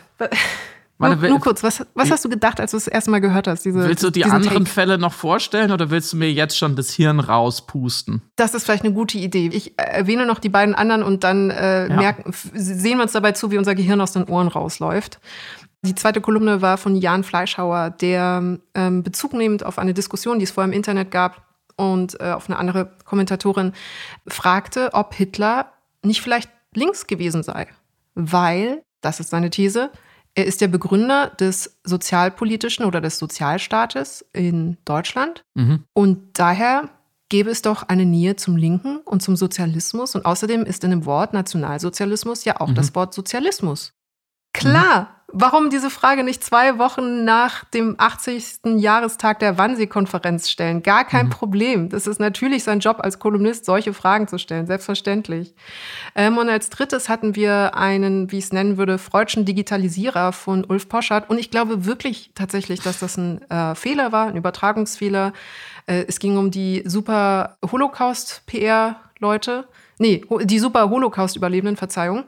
Meine, nur, nur, kurz, was, was hast du gedacht, als du das erste Mal gehört hast? Diese, willst du die anderen Take? Fälle noch vorstellen oder willst du mir jetzt schon das Hirn rauspusten? Das ist vielleicht eine gute Idee. Ich erwähne noch die beiden anderen und dann äh, ja. merken, sehen wir uns dabei zu, wie unser Gehirn aus den Ohren rausläuft. Die zweite Kolumne war von Jan Fleischhauer, der ähm, Bezug nehmend auf eine Diskussion, die es vorher im Internet gab und äh, auf eine andere Kommentatorin fragte, ob Hitler nicht vielleicht links gewesen sei, weil, das ist seine These, er ist der Begründer des sozialpolitischen oder des Sozialstaates in Deutschland mhm. und daher gäbe es doch eine Nähe zum Linken und zum Sozialismus und außerdem ist in dem Wort Nationalsozialismus ja auch mhm. das Wort Sozialismus. Klar, Warum diese Frage nicht zwei Wochen nach dem 80. Jahrestag der Wannsee-Konferenz stellen? Gar kein mhm. Problem. Das ist natürlich sein Job als Kolumnist, solche Fragen zu stellen, selbstverständlich. Ähm, und als drittes hatten wir einen, wie ich es nennen würde, freudschen Digitalisierer von Ulf Poschardt. Und ich glaube wirklich tatsächlich, dass das ein äh, Fehler war, ein Übertragungsfehler. Äh, es ging um die super Holocaust-PR-Leute. Nee, die super Holocaust-Überlebenden, Verzeihung.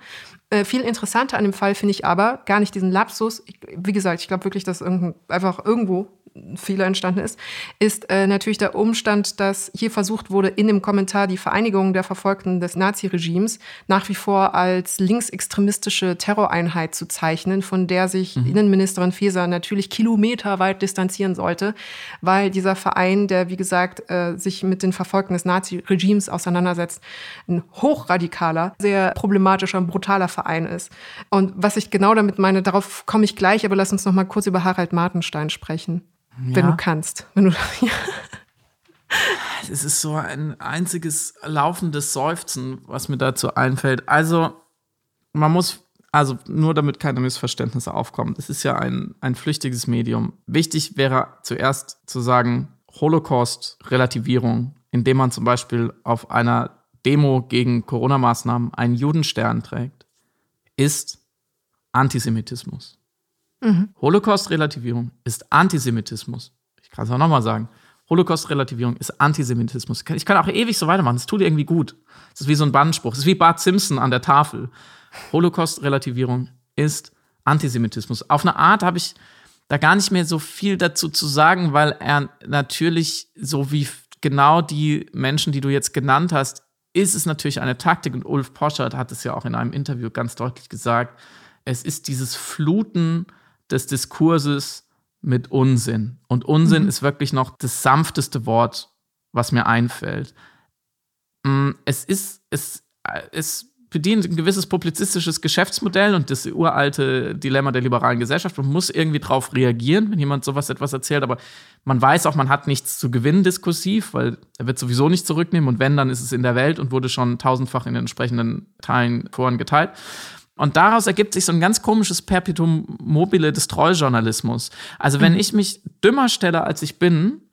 Äh, viel interessanter an dem Fall finde ich aber gar nicht diesen Lapsus. Ich, wie gesagt, ich glaube wirklich, dass einfach irgendwo Fehler entstanden ist, ist äh, natürlich der Umstand, dass hier versucht wurde, in dem Kommentar die Vereinigung der Verfolgten des Naziregimes nach wie vor als linksextremistische Terroreinheit zu zeichnen, von der sich mhm. Innenministerin Faeser natürlich kilometerweit distanzieren sollte, weil dieser Verein, der wie gesagt äh, sich mit den Verfolgten des Naziregimes auseinandersetzt, ein hochradikaler, sehr problematischer und brutaler Verein ist. Und was ich genau damit meine, darauf komme ich gleich, aber lass uns noch mal kurz über Harald Martenstein sprechen. Ja. Wenn du kannst. Wenn du, [LAUGHS] ja. Es ist so ein einziges laufendes Seufzen, was mir dazu einfällt. Also, man muss, also nur damit keine Missverständnisse aufkommen, es ist ja ein, ein flüchtiges Medium. Wichtig wäre zuerst zu sagen, Holocaust-Relativierung, indem man zum Beispiel auf einer Demo gegen Corona-Maßnahmen einen Judenstern trägt, ist Antisemitismus. Mhm. Holocaust-Relativierung ist Antisemitismus. Ich kann es auch nochmal sagen. Holocaust-Relativierung ist Antisemitismus. Ich kann auch ewig so weitermachen. Es tut irgendwie gut. Es ist wie so ein Bandspruch. Es ist wie Bart Simpson an der Tafel. Holocaust-Relativierung ist Antisemitismus. Auf eine Art habe ich da gar nicht mehr so viel dazu zu sagen, weil er natürlich, so wie genau die Menschen, die du jetzt genannt hast, ist es natürlich eine Taktik. Und Ulf Poschert hat es ja auch in einem Interview ganz deutlich gesagt. Es ist dieses Fluten des Diskurses mit Unsinn. Und Unsinn mhm. ist wirklich noch das sanfteste Wort, was mir einfällt. Mm, es ist, es, es bedient ein gewisses publizistisches Geschäftsmodell und das uralte Dilemma der liberalen Gesellschaft. Man muss irgendwie darauf reagieren, wenn jemand sowas etwas erzählt, aber man weiß auch, man hat nichts zu gewinnen diskursiv, weil er wird sowieso nicht zurücknehmen und wenn, dann ist es in der Welt und wurde schon tausendfach in den entsprechenden Teilen Foren geteilt. Und daraus ergibt sich so ein ganz komisches Perpetuum mobile des Treujournalismus. Also wenn mhm. ich mich dümmer stelle, als ich bin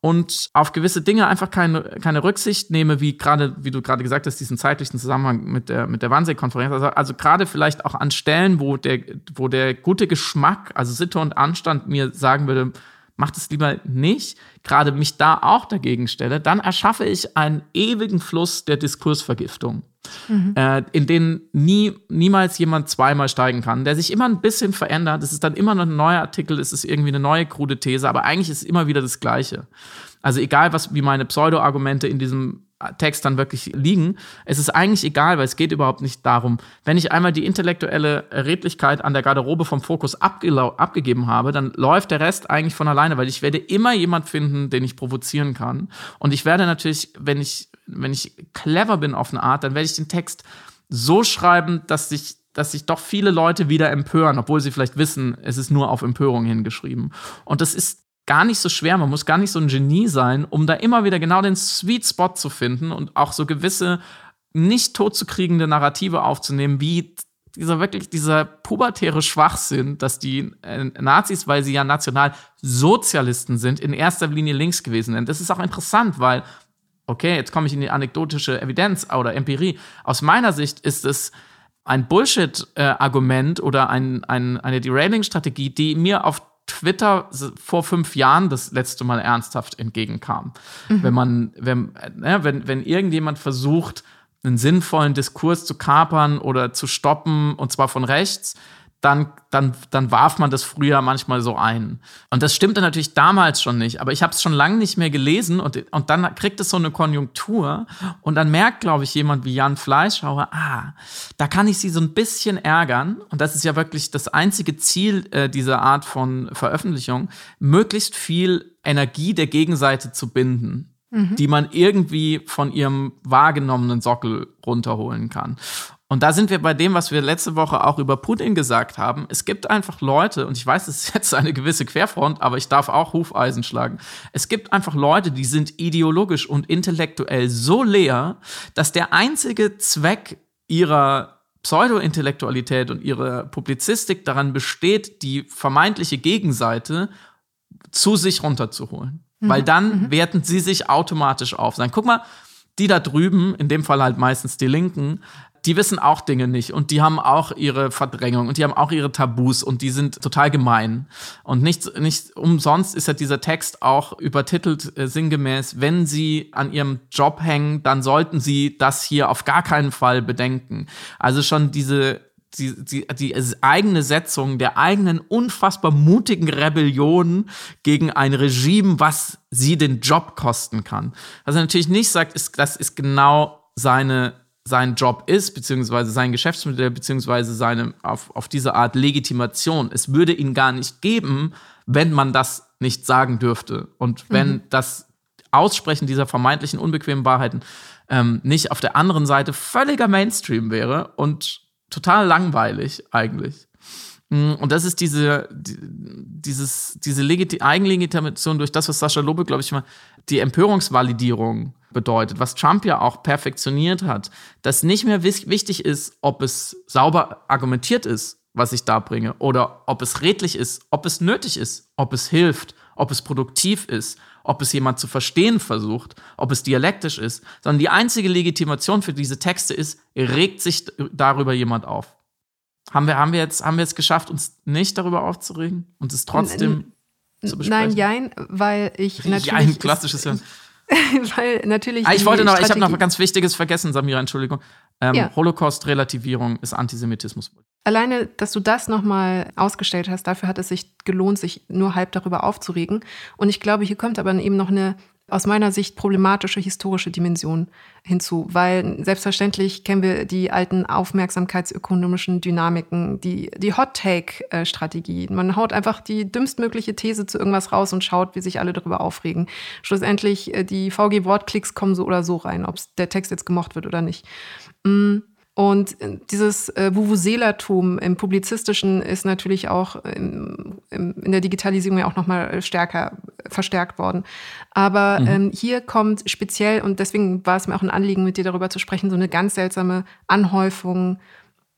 und auf gewisse Dinge einfach keine, keine Rücksicht nehme, wie gerade, wie du gerade gesagt hast, diesen zeitlichen Zusammenhang mit der, mit der Wannsee-Konferenz. Also, also gerade vielleicht auch an Stellen, wo der, wo der gute Geschmack, also Sitte und Anstand mir sagen würde, macht es lieber nicht, gerade mich da auch dagegen stelle, dann erschaffe ich einen ewigen Fluss der Diskursvergiftung mhm. äh, in denen nie, niemals jemand zweimal steigen kann, der sich immer ein bisschen verändert. Es ist dann immer noch ein neuer Artikel, es ist irgendwie eine neue krude These, aber eigentlich ist es immer wieder das Gleiche. Also egal, was wie meine Pseudo-Argumente in diesem Text dann wirklich liegen. Es ist eigentlich egal, weil es geht überhaupt nicht darum. Wenn ich einmal die intellektuelle Redlichkeit an der Garderobe vom Fokus abgegeben habe, dann läuft der Rest eigentlich von alleine, weil ich werde immer jemand finden, den ich provozieren kann. Und ich werde natürlich, wenn ich wenn ich clever bin auf eine Art, dann werde ich den Text so schreiben, dass sich dass sich doch viele Leute wieder empören, obwohl sie vielleicht wissen, es ist nur auf Empörung hingeschrieben. Und das ist gar nicht so schwer, man muss gar nicht so ein Genie sein, um da immer wieder genau den Sweet Spot zu finden und auch so gewisse nicht totzukriegende Narrative aufzunehmen, wie dieser wirklich dieser pubertäre Schwachsinn, dass die äh, Nazis, weil sie ja Nationalsozialisten sind, in erster Linie links gewesen sind. Das ist auch interessant, weil okay, jetzt komme ich in die anekdotische Evidenz oder Empirie. Aus meiner Sicht ist es ein Bullshit-Argument oder ein, ein, eine Derailing-Strategie, die mir auf Twitter vor fünf Jahren das letzte Mal ernsthaft entgegenkam. Mhm. Wenn man, wenn, ne, wenn, wenn irgendjemand versucht, einen sinnvollen Diskurs zu kapern oder zu stoppen, und zwar von rechts, dann, dann, dann warf man das früher manchmal so ein. Und das stimmte natürlich damals schon nicht, aber ich habe es schon lange nicht mehr gelesen und, und dann kriegt es so eine Konjunktur und dann merkt, glaube ich, jemand wie Jan Fleischhauer, ah, da kann ich sie so ein bisschen ärgern und das ist ja wirklich das einzige Ziel äh, dieser Art von Veröffentlichung, möglichst viel Energie der Gegenseite zu binden mhm. die man irgendwie von ihrem wahrgenommenen Sockel runterholen kann. Und da sind wir bei dem, was wir letzte Woche auch über Putin gesagt haben. Es gibt einfach Leute, und ich weiß, es ist jetzt eine gewisse Querfront, aber ich darf auch Hufeisen schlagen. Es gibt einfach Leute, die sind ideologisch und intellektuell so leer, dass der einzige Zweck ihrer Pseudo-Intellektualität und ihrer Publizistik daran besteht, die vermeintliche Gegenseite zu sich runterzuholen. Mhm. Weil dann mhm. werten sie sich automatisch auf. Sagen, guck mal, die da drüben, in dem Fall halt meistens die Linken, die wissen auch Dinge nicht und die haben auch ihre Verdrängung und die haben auch ihre Tabus und die sind total gemein. Und nicht, nicht umsonst ist ja dieser Text auch übertitelt äh, sinngemäß, wenn sie an ihrem Job hängen, dann sollten sie das hier auf gar keinen Fall bedenken. Also schon diese die, die, die eigene Setzung der eigenen unfassbar mutigen Rebellion gegen ein Regime, was sie den Job kosten kann. Was er natürlich nicht sagt, ist, das ist genau seine, sein Job ist, beziehungsweise sein Geschäftsmodell, beziehungsweise seine auf, auf diese Art Legitimation. Es würde ihn gar nicht geben, wenn man das nicht sagen dürfte. Und wenn mhm. das Aussprechen dieser vermeintlichen unbequemen Wahrheiten ähm, nicht auf der anderen Seite völliger Mainstream wäre und total langweilig eigentlich. Mm, und das ist diese, die, dieses, diese Legit Eigenlegitimation durch das, was Sascha Lobe, glaube ich, mal die Empörungsvalidierung bedeutet, was Trump ja auch perfektioniert hat, dass nicht mehr wichtig ist, ob es sauber argumentiert ist, was ich da bringe, oder ob es redlich ist, ob es nötig ist, ob es hilft, ob es produktiv ist, ob es jemand zu verstehen versucht, ob es dialektisch ist, sondern die einzige Legitimation für diese Texte ist, regt sich darüber jemand auf. Haben wir, haben wir, jetzt, haben wir jetzt geschafft, uns nicht darüber aufzuregen und es trotzdem zu besprechen? Nein, jein, weil ich natürlich. [LAUGHS] Jein, klassisches Hören. [LAUGHS] weil natürlich. Ah, ich wollte noch, ich habe noch was ganz Wichtiges vergessen, Samira, Entschuldigung. Ähm, ja. Holocaust-Relativierung ist Antisemitismus. Alleine, dass du das nochmal ausgestellt hast, dafür hat es sich gelohnt, sich nur halb darüber aufzuregen. Und ich glaube, hier kommt aber eben noch eine aus meiner Sicht problematische historische Dimension hinzu, weil selbstverständlich kennen wir die alten aufmerksamkeitsökonomischen Dynamiken, die, die Hot-Take-Strategie. Man haut einfach die dümmstmögliche These zu irgendwas raus und schaut, wie sich alle darüber aufregen. Schlussendlich, äh, die VG-Wortklicks kommen so oder so rein, ob der Text jetzt gemocht wird oder nicht. Mm. Und dieses äh, Vuvuzelatum im Publizistischen ist natürlich auch im, im, in der Digitalisierung ja auch nochmal stärker verstärkt worden. Aber mhm. ähm, hier kommt speziell, und deswegen war es mir auch ein Anliegen, mit dir darüber zu sprechen, so eine ganz seltsame Anhäufung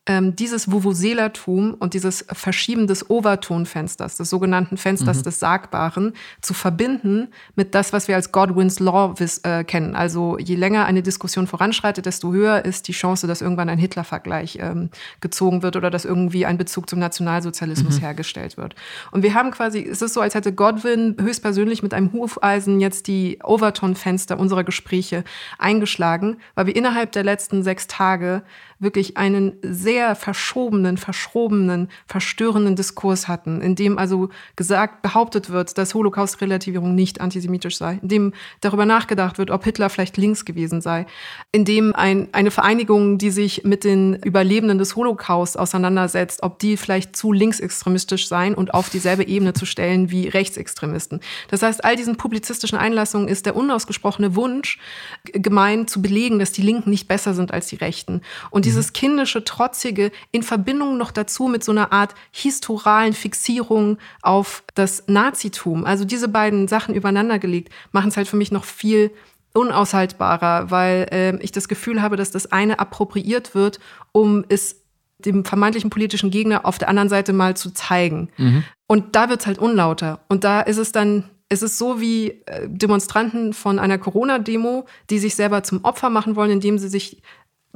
ähm, dieses Vuvuzelertum und dieses Verschieben des Overtonfensters, des sogenannten Fensters mhm. des Sagbaren, zu verbinden mit das, was wir als Godwin's Law äh, kennen. Also je länger eine Diskussion voranschreitet, desto höher ist die Chance, dass irgendwann ein Hitler-Vergleich ähm, gezogen wird oder dass irgendwie ein Bezug zum Nationalsozialismus mhm. hergestellt wird. Und wir haben quasi, es ist so, als hätte Godwin höchstpersönlich mit einem Hufeisen jetzt die Overton-Fenster unserer Gespräche eingeschlagen, weil wir innerhalb der letzten sechs Tage wirklich einen sehr verschobenen, verschrobenen, verstörenden Diskurs hatten, in dem also gesagt, behauptet wird, dass Holocaust-Relativierung nicht antisemitisch sei, in dem darüber nachgedacht wird, ob Hitler vielleicht links gewesen sei, in dem ein, eine Vereinigung, die sich mit den Überlebenden des Holocaust auseinandersetzt, ob die vielleicht zu linksextremistisch seien und auf dieselbe Ebene zu stellen wie Rechtsextremisten. Das heißt, all diesen publizistischen Einlassungen ist der unausgesprochene Wunsch gemein zu belegen, dass die Linken nicht besser sind als die Rechten. Und dieses kindische, trotzige in Verbindung noch dazu mit so einer Art historalen Fixierung auf das Nazitum, also diese beiden Sachen übereinander gelegt, machen es halt für mich noch viel unaushaltbarer, weil äh, ich das Gefühl habe, dass das eine appropriiert wird, um es dem vermeintlichen politischen Gegner auf der anderen Seite mal zu zeigen. Mhm. Und da wird es halt unlauter. Und da ist es dann es ist so wie äh, Demonstranten von einer Corona-Demo, die sich selber zum Opfer machen wollen, indem sie sich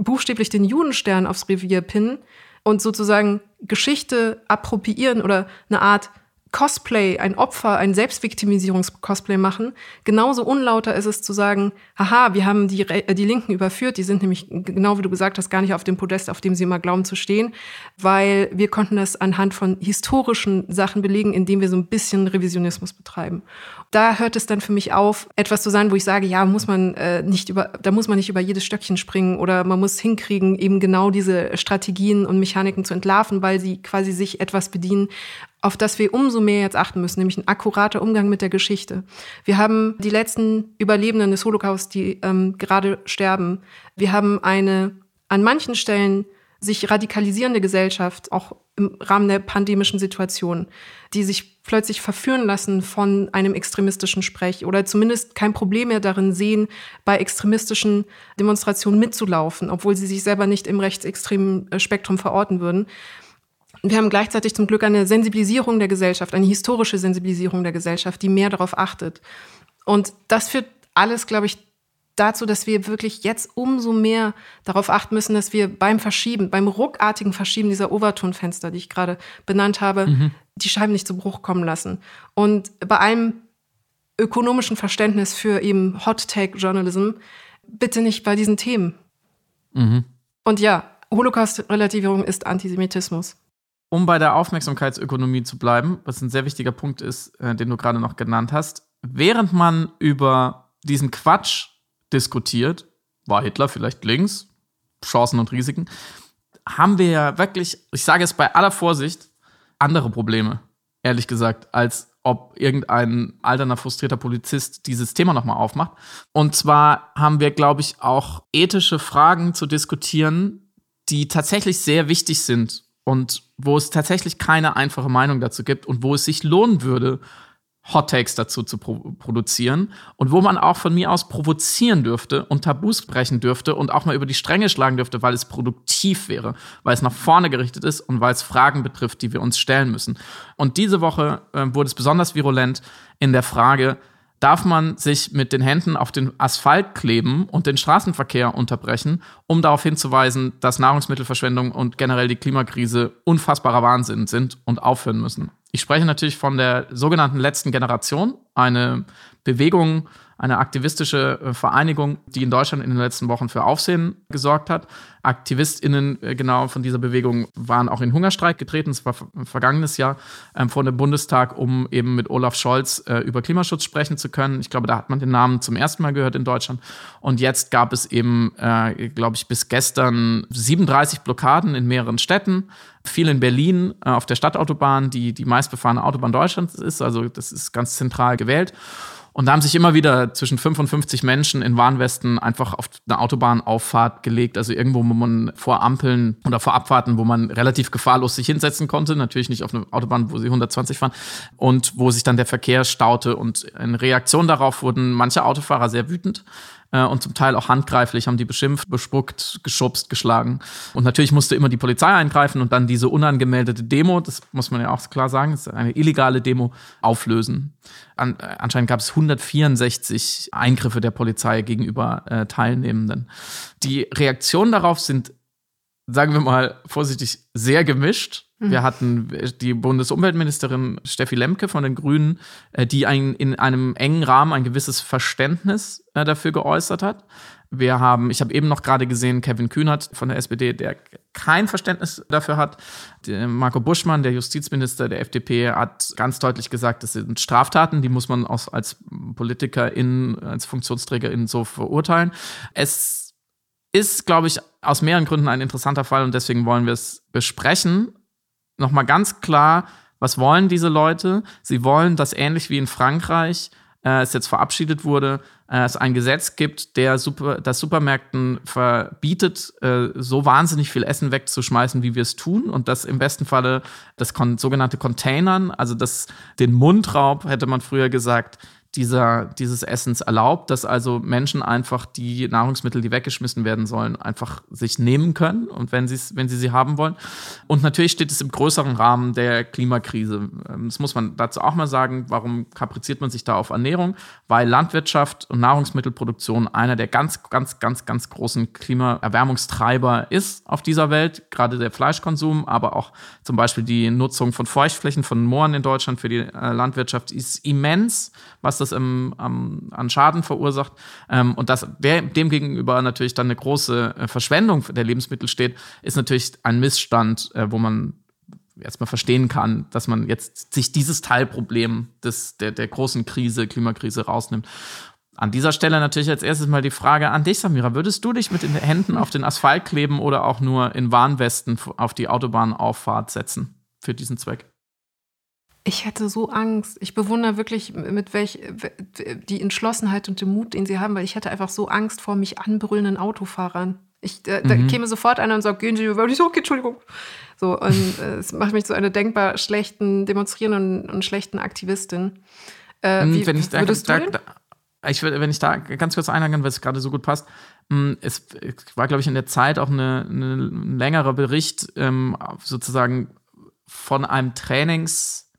buchstäblich den Judenstern aufs Revier pinnen und sozusagen Geschichte appropriieren oder eine Art Cosplay, ein Opfer, ein Selbstviktimisierungs-Cosplay machen. Genauso unlauter ist es zu sagen, haha, wir haben die, äh, die Linken überführt, die sind nämlich, genau wie du gesagt hast, gar nicht auf dem Podest, auf dem sie immer glauben zu stehen, weil wir konnten das anhand von historischen Sachen belegen, indem wir so ein bisschen Revisionismus betreiben. Da hört es dann für mich auf, etwas zu sein, wo ich sage, ja, muss man äh, nicht über, da muss man nicht über jedes Stöckchen springen oder man muss hinkriegen, eben genau diese Strategien und Mechaniken zu entlarven, weil sie quasi sich etwas bedienen, auf das wir umso mehr jetzt achten müssen, nämlich ein akkurater Umgang mit der Geschichte. Wir haben die letzten Überlebenden des Holocaust, die ähm, gerade sterben. Wir haben eine an manchen Stellen sich radikalisierende Gesellschaft, auch im Rahmen der pandemischen Situation, die sich plötzlich verführen lassen von einem extremistischen Sprech oder zumindest kein Problem mehr darin sehen, bei extremistischen Demonstrationen mitzulaufen, obwohl sie sich selber nicht im rechtsextremen äh, Spektrum verorten würden. Wir haben gleichzeitig zum Glück eine Sensibilisierung der Gesellschaft, eine historische Sensibilisierung der Gesellschaft, die mehr darauf achtet. Und das führt alles, glaube ich, dazu, dass wir wirklich jetzt umso mehr darauf achten müssen, dass wir beim Verschieben, beim ruckartigen Verschieben dieser Overtonfenster, die ich gerade benannt habe, mhm. die Scheiben nicht zu Bruch kommen lassen. Und bei allem ökonomischen Verständnis für eben Hot-Take-Journalism, bitte nicht bei diesen Themen. Mhm. Und ja, Holocaust-Relativierung ist Antisemitismus. Um bei der Aufmerksamkeitsökonomie zu bleiben, was ein sehr wichtiger Punkt ist, äh, den du gerade noch genannt hast, während man über diesen Quatsch diskutiert, war Hitler vielleicht links, Chancen und Risiken, haben wir ja wirklich, ich sage es bei aller Vorsicht, andere Probleme, ehrlich gesagt, als ob irgendein alterner, frustrierter Polizist dieses Thema nochmal aufmacht. Und zwar haben wir, glaube ich, auch ethische Fragen zu diskutieren, die tatsächlich sehr wichtig sind und wo es tatsächlich keine einfache Meinung dazu gibt und wo es sich lohnen würde, Hot Takes dazu zu pro produzieren und wo man auch von mir aus provozieren dürfte und Tabus brechen dürfte und auch mal über die Stränge schlagen dürfte, weil es produktiv wäre, weil es nach vorne gerichtet ist und weil es Fragen betrifft, die wir uns stellen müssen. Und diese Woche äh, wurde es besonders virulent in der Frage, darf man sich mit den Händen auf den Asphalt kleben und den Straßenverkehr unterbrechen, um darauf hinzuweisen, dass Nahrungsmittelverschwendung und generell die Klimakrise unfassbarer Wahnsinn sind und aufhören müssen. Ich spreche natürlich von der sogenannten letzten Generation, eine Bewegung, eine aktivistische äh, Vereinigung, die in Deutschland in den letzten Wochen für Aufsehen gesorgt hat. AktivistInnen äh, genau von dieser Bewegung waren auch in Hungerstreik getreten, es war vergangenes Jahr ähm, vor dem Bundestag, um eben mit Olaf Scholz äh, über Klimaschutz sprechen zu können. Ich glaube, da hat man den Namen zum ersten Mal gehört in Deutschland. Und jetzt gab es eben, äh, glaube ich, bis gestern 37 Blockaden in mehreren Städten viel in Berlin äh, auf der Stadtautobahn, die die meistbefahrene Autobahn Deutschlands ist. Also das ist ganz zentral gewählt. Und da haben sich immer wieder zwischen 55 Menschen in Warnwesten einfach auf eine Autobahnauffahrt gelegt, also irgendwo, wo man vor Ampeln oder vor Abfahrten, wo man relativ gefahrlos sich hinsetzen konnte, natürlich nicht auf eine Autobahn, wo sie 120 fahren, und wo sich dann der Verkehr staute. Und in Reaktion darauf wurden manche Autofahrer sehr wütend äh, und zum Teil auch handgreiflich, haben die beschimpft, bespuckt, geschubst, geschlagen. Und natürlich musste immer die Polizei eingreifen und dann diese unangemeldete Demo, das muss man ja auch klar sagen, ist eine illegale Demo, auflösen. An, äh, anscheinend gab es 164 Eingriffe der Polizei gegenüber äh, Teilnehmenden. Die Reaktionen darauf sind sagen wir mal vorsichtig, sehr gemischt. Mhm. Wir hatten die Bundesumweltministerin Steffi Lemke von den Grünen, äh, die ein, in einem engen Rahmen ein gewisses Verständnis äh, dafür geäußert hat. Wir haben, ich habe eben noch gerade gesehen, Kevin Kühnert von der SPD, der kein Verständnis dafür hat. Marco Buschmann, der Justizminister der FDP, hat ganz deutlich gesagt, das sind Straftaten, die muss man auch als Politiker in, als Funktionsträger in so verurteilen. Es ist, glaube ich, aus mehreren Gründen ein interessanter Fall und deswegen wollen wir es besprechen. Nochmal ganz klar, was wollen diese Leute? Sie wollen, dass ähnlich wie in Frankreich äh, es jetzt verabschiedet wurde, äh, es ein Gesetz gibt, der Super, das Supermärkten verbietet, äh, so wahnsinnig viel Essen wegzuschmeißen, wie wir es tun. Und das im besten Falle das sogenannte Containern, also das, den Mundraub, hätte man früher gesagt, dieser, dieses Essens erlaubt, dass also Menschen einfach die Nahrungsmittel, die weggeschmissen werden sollen, einfach sich nehmen können und wenn, wenn sie sie haben wollen. Und natürlich steht es im größeren Rahmen der Klimakrise. Ähm, das muss man dazu auch mal sagen. Warum kapriziert man sich da auf Ernährung? Weil Landwirtschaft und Nahrungsmittelproduktion einer der ganz, ganz, ganz, ganz großen Klimaerwärmungstreiber ist auf dieser Welt. Gerade der Fleischkonsum, aber auch zum Beispiel die Nutzung von Feuchtflächen, von Mooren in Deutschland für die äh, Landwirtschaft ist immens, was das im, am, an Schaden verursacht. Ähm, und dass dem gegenüber natürlich dann eine große äh, Verschwendung der Lebensmittel steht, ist natürlich ein Missstand, äh, wo man erstmal verstehen kann, dass man jetzt sich dieses Teilproblem des, der, der großen Krise, Klimakrise rausnimmt. An dieser Stelle natürlich als erstes mal die Frage an dich, Samira. Würdest du dich mit den Händen auf den Asphalt kleben oder auch nur in Warnwesten auf die Autobahnauffahrt setzen für diesen Zweck? Ich hätte so Angst. Ich bewundere wirklich mit welch die Entschlossenheit und den Mut, den sie haben, weil ich hätte einfach so Angst vor mich anbrüllenden Autofahrern. Ich äh, mhm. da käme sofort einer und sagt, gehen Sie über die so, okay, Entschuldigung. So, und äh, es macht mich zu einer denkbar schlechten, demonstrierenden und schlechten Aktivistin. Äh, hm, wie, wenn ich da, würdest da, du da, ich würde, wenn ich da ganz kurz einhaken, weil es gerade so gut passt. Hm, es war, glaube ich, in der Zeit auch eine, eine, ein längerer Bericht ähm, sozusagen von einem Trainings-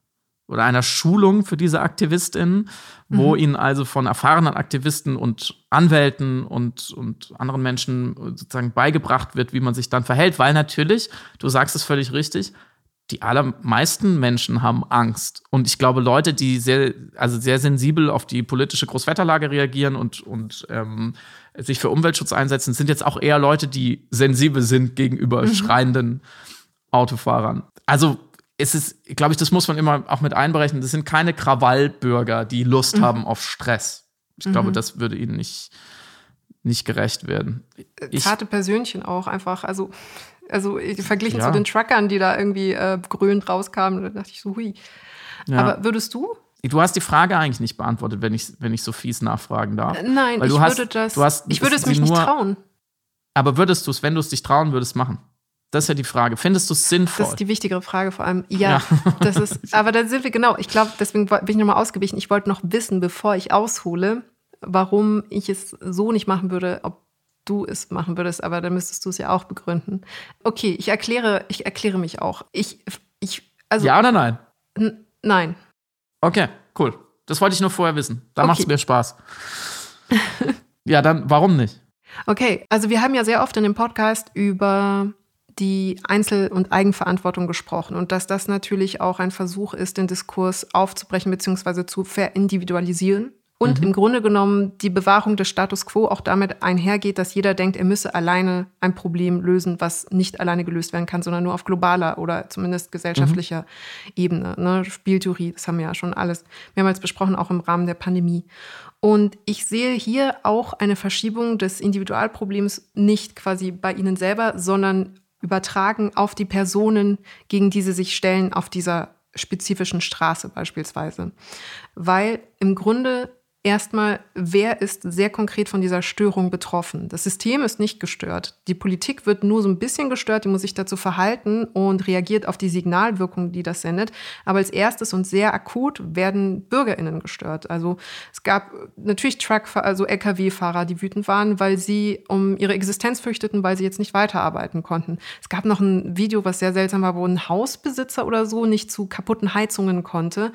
oder einer Schulung für diese AktivistInnen, wo mhm. ihnen also von erfahrenen Aktivisten und Anwälten und, und anderen Menschen sozusagen beigebracht wird, wie man sich dann verhält, weil natürlich, du sagst es völlig richtig, die allermeisten Menschen haben Angst. Und ich glaube, Leute, die sehr, also sehr sensibel auf die politische Großwetterlage reagieren und, und ähm, sich für Umweltschutz einsetzen, sind jetzt auch eher Leute, die sensibel sind gegenüber mhm. schreienden Autofahrern. Also es ist, glaube ich, das muss man immer auch mit einberechnen. Das sind keine Krawallbürger, die Lust mhm. haben auf Stress. Ich mhm. glaube, das würde ihnen nicht, nicht gerecht werden. Ich, Zarte Persönchen auch einfach. Also also verglichen ja. zu den Truckern, die da irgendwie äh, grün rauskamen, da dachte ich so, hui. Ja. Aber würdest du? Du hast die Frage eigentlich nicht beantwortet, wenn ich, wenn ich so fies nachfragen darf. Äh, nein, Weil ich hast, würde das. Hast, ich würde es mich nur, nicht trauen. Aber würdest du es, wenn du es dich trauen würdest, machen? Das ist ja die Frage. Findest du es sinnvoll? Das ist die wichtigere Frage vor allem. Ja, ja. [LAUGHS] das ist, aber da sind wir genau. Ich glaube, deswegen bin ich nochmal ausgewichen. Ich wollte noch wissen, bevor ich aushole, warum ich es so nicht machen würde, ob du es machen würdest, aber dann müsstest du es ja auch begründen. Okay, ich erkläre, ich erkläre mich auch. Ich, ich, also. Ja oder nein? Nein. Okay, cool. Das wollte ich nur vorher wissen. Da okay. macht es mir Spaß. [LAUGHS] ja, dann warum nicht? Okay, also wir haben ja sehr oft in dem Podcast über die Einzel- und Eigenverantwortung gesprochen und dass das natürlich auch ein Versuch ist, den Diskurs aufzubrechen bzw. zu verindividualisieren und mhm. im Grunde genommen die Bewahrung des Status quo auch damit einhergeht, dass jeder denkt, er müsse alleine ein Problem lösen, was nicht alleine gelöst werden kann, sondern nur auf globaler oder zumindest gesellschaftlicher mhm. Ebene. Ne? Spieltheorie, das haben wir ja schon alles mehrmals besprochen, auch im Rahmen der Pandemie. Und ich sehe hier auch eine Verschiebung des Individualproblems nicht quasi bei Ihnen selber, sondern übertragen auf die Personen, gegen die Sie sich stellen, auf dieser spezifischen Straße beispielsweise. Weil im Grunde Erstmal, wer ist sehr konkret von dieser Störung betroffen? Das System ist nicht gestört. Die Politik wird nur so ein bisschen gestört, die muss sich dazu verhalten und reagiert auf die Signalwirkung, die das sendet. Aber als erstes und sehr akut werden BürgerInnen gestört. Also es gab natürlich Truckfahrer, also Lkw-Fahrer, die wütend waren, weil sie um ihre Existenz fürchteten, weil sie jetzt nicht weiterarbeiten konnten. Es gab noch ein Video, was sehr seltsam war, wo ein Hausbesitzer oder so nicht zu kaputten Heizungen konnte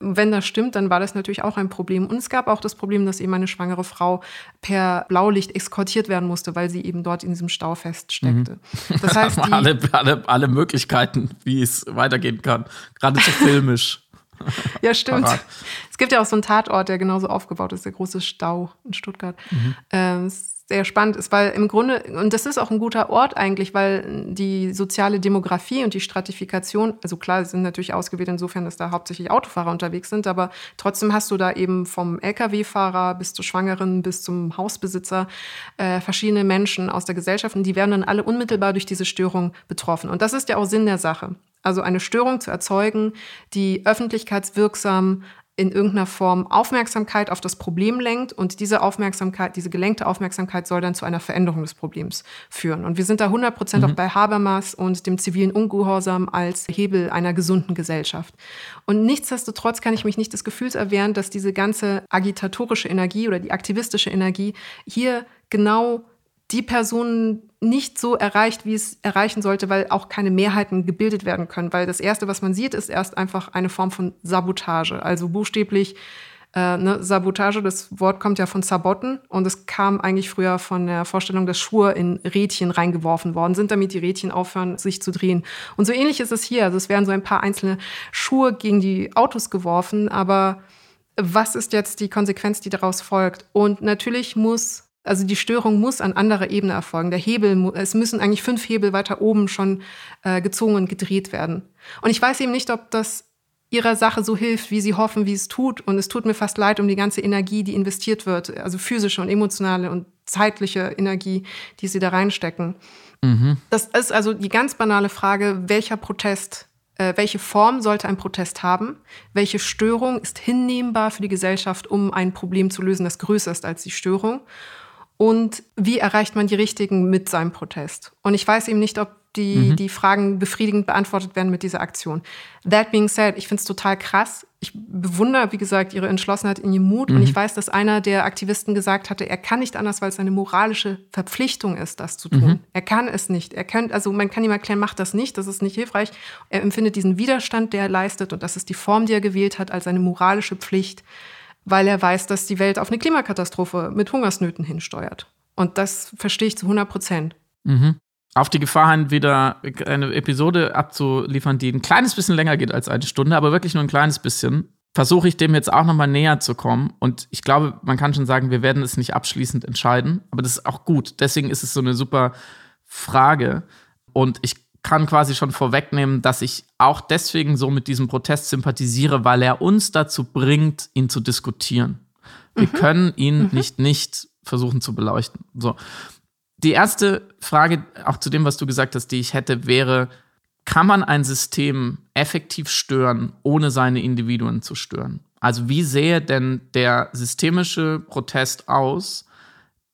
wenn das stimmt, dann war das natürlich auch ein Problem. Und es gab auch das Problem, dass eben eine schwangere Frau per Blaulicht eskortiert werden musste, weil sie eben dort in diesem Stau feststeckte. Mhm. Das heißt, [LAUGHS] die, alle, alle, alle Möglichkeiten, wie es weitergehen kann. Gerade so filmisch. [LAUGHS] ja, stimmt. Parat. Es gibt ja auch so einen Tatort, der genauso aufgebaut ist, der große Stau in Stuttgart. Mhm. Ähm, sehr spannend ist, weil im Grunde, und das ist auch ein guter Ort eigentlich, weil die soziale Demografie und die Stratifikation, also klar, sind natürlich ausgewählt insofern, dass da hauptsächlich Autofahrer unterwegs sind, aber trotzdem hast du da eben vom Lkw-Fahrer bis zur Schwangeren bis zum Hausbesitzer äh, verschiedene Menschen aus der Gesellschaft und die werden dann alle unmittelbar durch diese Störung betroffen. Und das ist ja auch Sinn der Sache. Also eine Störung zu erzeugen, die öffentlichkeitswirksam in irgendeiner Form Aufmerksamkeit auf das Problem lenkt und diese Aufmerksamkeit, diese gelenkte Aufmerksamkeit soll dann zu einer Veränderung des Problems führen. Und wir sind da 100 Prozent mhm. auch bei Habermas und dem zivilen Ungehorsam als Hebel einer gesunden Gesellschaft. Und nichtsdestotrotz kann ich mich nicht des Gefühls erwehren, dass diese ganze agitatorische Energie oder die aktivistische Energie hier genau die Personen nicht so erreicht, wie es erreichen sollte, weil auch keine Mehrheiten gebildet werden können. Weil das Erste, was man sieht, ist erst einfach eine Form von Sabotage. Also buchstäblich äh, ne, Sabotage, das Wort kommt ja von Sabotten und es kam eigentlich früher von der Vorstellung, dass Schuhe in Rädchen reingeworfen worden sind, damit die Rädchen aufhören, sich zu drehen. Und so ähnlich ist es hier. Also es werden so ein paar einzelne Schuhe gegen die Autos geworfen, aber was ist jetzt die Konsequenz, die daraus folgt? Und natürlich muss also die Störung muss an anderer Ebene erfolgen. Der Hebel, es müssen eigentlich fünf Hebel weiter oben schon äh, gezogen und gedreht werden. Und ich weiß eben nicht, ob das ihrer Sache so hilft, wie sie hoffen, wie es tut. Und es tut mir fast leid um die ganze Energie, die investiert wird, also physische und emotionale und zeitliche Energie, die sie da reinstecken. Mhm. Das ist also die ganz banale Frage, welcher Protest äh, welche Form sollte ein Protest haben? Welche Störung ist hinnehmbar für die Gesellschaft, um ein Problem zu lösen, das größer ist als die Störung? Und wie erreicht man die Richtigen mit seinem Protest. Und ich weiß eben nicht, ob die, mhm. die Fragen befriedigend beantwortet werden mit dieser Aktion. That being said, ich finde es total krass. Ich bewundere, wie gesagt, ihre Entschlossenheit in ihrem Mut. Mhm. Und ich weiß, dass einer der Aktivisten gesagt hatte, er kann nicht anders, weil es eine moralische Verpflichtung ist, das zu tun. Mhm. Er kann es nicht. Er kann, also man kann ihm erklären, macht das nicht, das ist nicht hilfreich. Er empfindet diesen Widerstand, der er leistet, und das ist die Form, die er gewählt hat, als eine moralische Pflicht weil er weiß, dass die Welt auf eine Klimakatastrophe mit Hungersnöten hinsteuert. Und das verstehe ich zu 100 Prozent. Mhm. auf die Gefahr hin, wieder eine Episode abzuliefern, die ein kleines bisschen länger geht als eine Stunde, aber wirklich nur ein kleines bisschen, versuche ich dem jetzt auch nochmal näher zu kommen. Und ich glaube, man kann schon sagen, wir werden es nicht abschließend entscheiden, aber das ist auch gut. Deswegen ist es so eine super Frage. Und ich kann quasi schon vorwegnehmen, dass ich auch deswegen so mit diesem Protest sympathisiere, weil er uns dazu bringt, ihn zu diskutieren. Wir mhm. können ihn mhm. nicht nicht versuchen zu beleuchten. So. Die erste Frage, auch zu dem, was du gesagt hast, die ich hätte, wäre, kann man ein System effektiv stören, ohne seine Individuen zu stören? Also wie sähe denn der systemische Protest aus,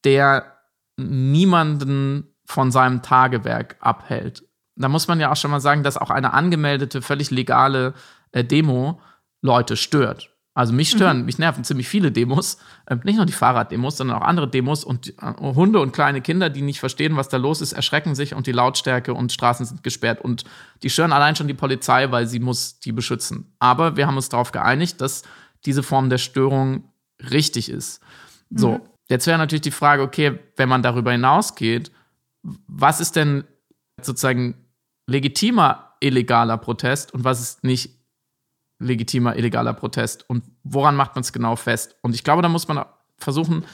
der niemanden von seinem Tagewerk abhält? Da muss man ja auch schon mal sagen, dass auch eine angemeldete, völlig legale äh, Demo Leute stört. Also mich stören, mhm. mich nerven ziemlich viele Demos, äh, nicht nur die Fahrraddemos, sondern auch andere Demos und äh, Hunde und kleine Kinder, die nicht verstehen, was da los ist, erschrecken sich und die Lautstärke und Straßen sind gesperrt und die stören allein schon die Polizei, weil sie muss die beschützen. Aber wir haben uns darauf geeinigt, dass diese Form der Störung richtig ist. So, mhm. jetzt wäre natürlich die Frage, okay, wenn man darüber hinausgeht, was ist denn sozusagen legitimer illegaler Protest und was ist nicht legitimer illegaler Protest und woran macht man es genau fest? Und ich glaube, da muss man versuchen,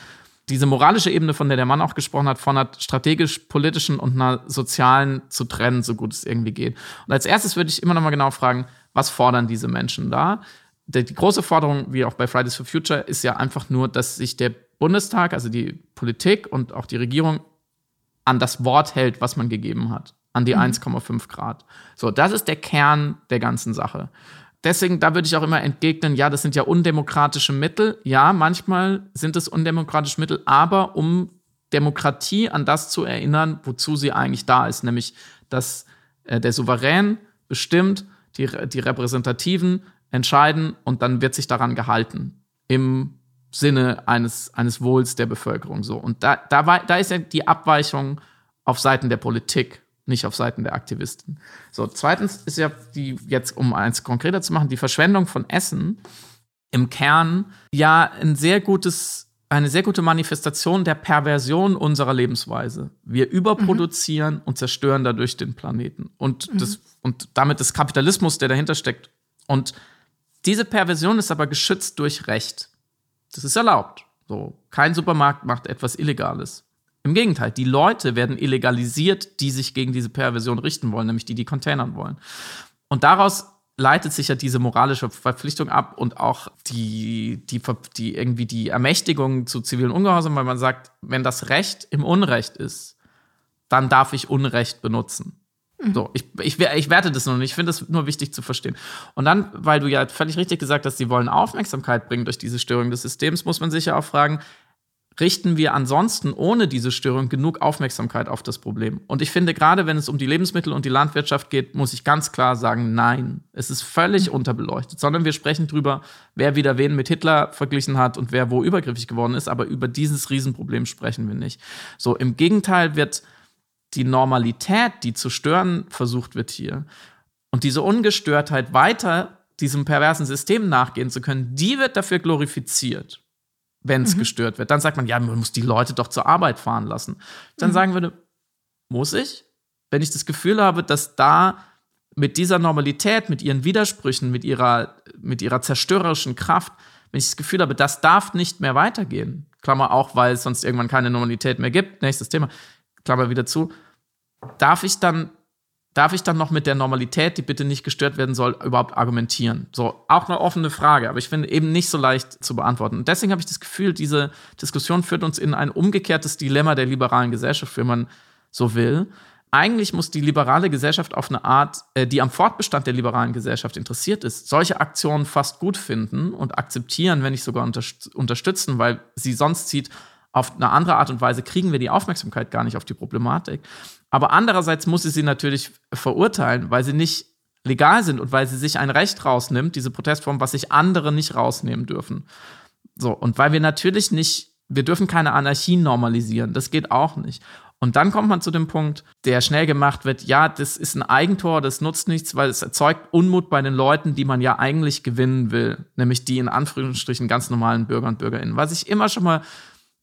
diese moralische Ebene, von der der Mann auch gesprochen hat, von einer strategisch-politischen und einer sozialen zu trennen, so gut es irgendwie geht. Und als erstes würde ich immer noch mal genau fragen, was fordern diese Menschen da? Die, die große Forderung, wie auch bei Fridays for Future, ist ja einfach nur, dass sich der Bundestag, also die Politik und auch die Regierung an das Wort hält, was man gegeben hat, an die mhm. 1,5 Grad. So, das ist der Kern der ganzen Sache deswegen, da würde ich auch immer entgegnen, ja, das sind ja undemokratische Mittel. Ja, manchmal sind es undemokratische Mittel, aber um Demokratie an das zu erinnern, wozu sie eigentlich da ist, nämlich dass äh, der Souverän bestimmt, die, die Repräsentativen entscheiden und dann wird sich daran gehalten im Sinne eines, eines Wohls der Bevölkerung so. Und da, da, war, da ist ja die Abweichung auf Seiten der Politik nicht auf Seiten der Aktivisten. So, zweitens ist ja die, jetzt um eins konkreter zu machen, die Verschwendung von Essen im Kern ja ein sehr gutes eine sehr gute Manifestation der Perversion unserer Lebensweise. Wir überproduzieren mhm. und zerstören dadurch den Planeten und, mhm. das, und damit des Kapitalismus, der dahinter steckt. Und diese Perversion ist aber geschützt durch Recht. Das ist erlaubt. So, kein Supermarkt macht etwas Illegales. Im Gegenteil, die Leute werden illegalisiert, die sich gegen diese Perversion richten wollen, nämlich die, die containern wollen. Und daraus leitet sich ja diese moralische Verpflichtung ab und auch die, die, die irgendwie die Ermächtigung zu zivilen Ungehorsam, weil man sagt, wenn das Recht im Unrecht ist, dann darf ich Unrecht benutzen. Mhm. So, ich, ich, ich werte das nur nicht. Ich finde es nur wichtig zu verstehen. Und dann, weil du ja völlig richtig gesagt hast, sie wollen Aufmerksamkeit bringen durch diese Störung des Systems, muss man sich ja auch fragen, richten wir ansonsten ohne diese Störung genug Aufmerksamkeit auf das Problem. Und ich finde, gerade wenn es um die Lebensmittel und die Landwirtschaft geht, muss ich ganz klar sagen, nein, es ist völlig mhm. unterbeleuchtet, sondern wir sprechen darüber, wer wieder wen mit Hitler verglichen hat und wer wo übergriffig geworden ist, aber über dieses Riesenproblem sprechen wir nicht. So, im Gegenteil wird die Normalität, die zu stören versucht wird hier, und diese Ungestörtheit weiter diesem perversen System nachgehen zu können, die wird dafür glorifiziert wenn es mhm. gestört wird. Dann sagt man, ja, man muss die Leute doch zur Arbeit fahren lassen. Dann mhm. sagen würde, muss ich? Wenn ich das Gefühl habe, dass da mit dieser Normalität, mit ihren Widersprüchen, mit ihrer, mit ihrer zerstörerischen Kraft, wenn ich das Gefühl habe, das darf nicht mehr weitergehen, Klammer auch, weil es sonst irgendwann keine Normalität mehr gibt, nächstes Thema, Klammer wieder zu, darf ich dann darf ich dann noch mit der Normalität, die bitte nicht gestört werden soll, überhaupt argumentieren? So, auch eine offene Frage, aber ich finde eben nicht so leicht zu beantworten. Und deswegen habe ich das Gefühl, diese Diskussion führt uns in ein umgekehrtes Dilemma der liberalen Gesellschaft, wenn man so will. Eigentlich muss die liberale Gesellschaft auf eine Art, äh, die am Fortbestand der liberalen Gesellschaft interessiert ist, solche Aktionen fast gut finden und akzeptieren, wenn nicht sogar unterstützen, weil sie sonst sieht, auf eine andere Art und Weise kriegen wir die Aufmerksamkeit gar nicht auf die Problematik. Aber andererseits muss sie sie natürlich verurteilen, weil sie nicht legal sind und weil sie sich ein Recht rausnimmt, diese Protestform, was sich andere nicht rausnehmen dürfen. So, und weil wir natürlich nicht, wir dürfen keine Anarchie normalisieren, das geht auch nicht. Und dann kommt man zu dem Punkt, der schnell gemacht wird, ja, das ist ein Eigentor, das nutzt nichts, weil es erzeugt Unmut bei den Leuten, die man ja eigentlich gewinnen will, nämlich die in Anführungsstrichen ganz normalen Bürger und Bürgerinnen. Was ich immer schon mal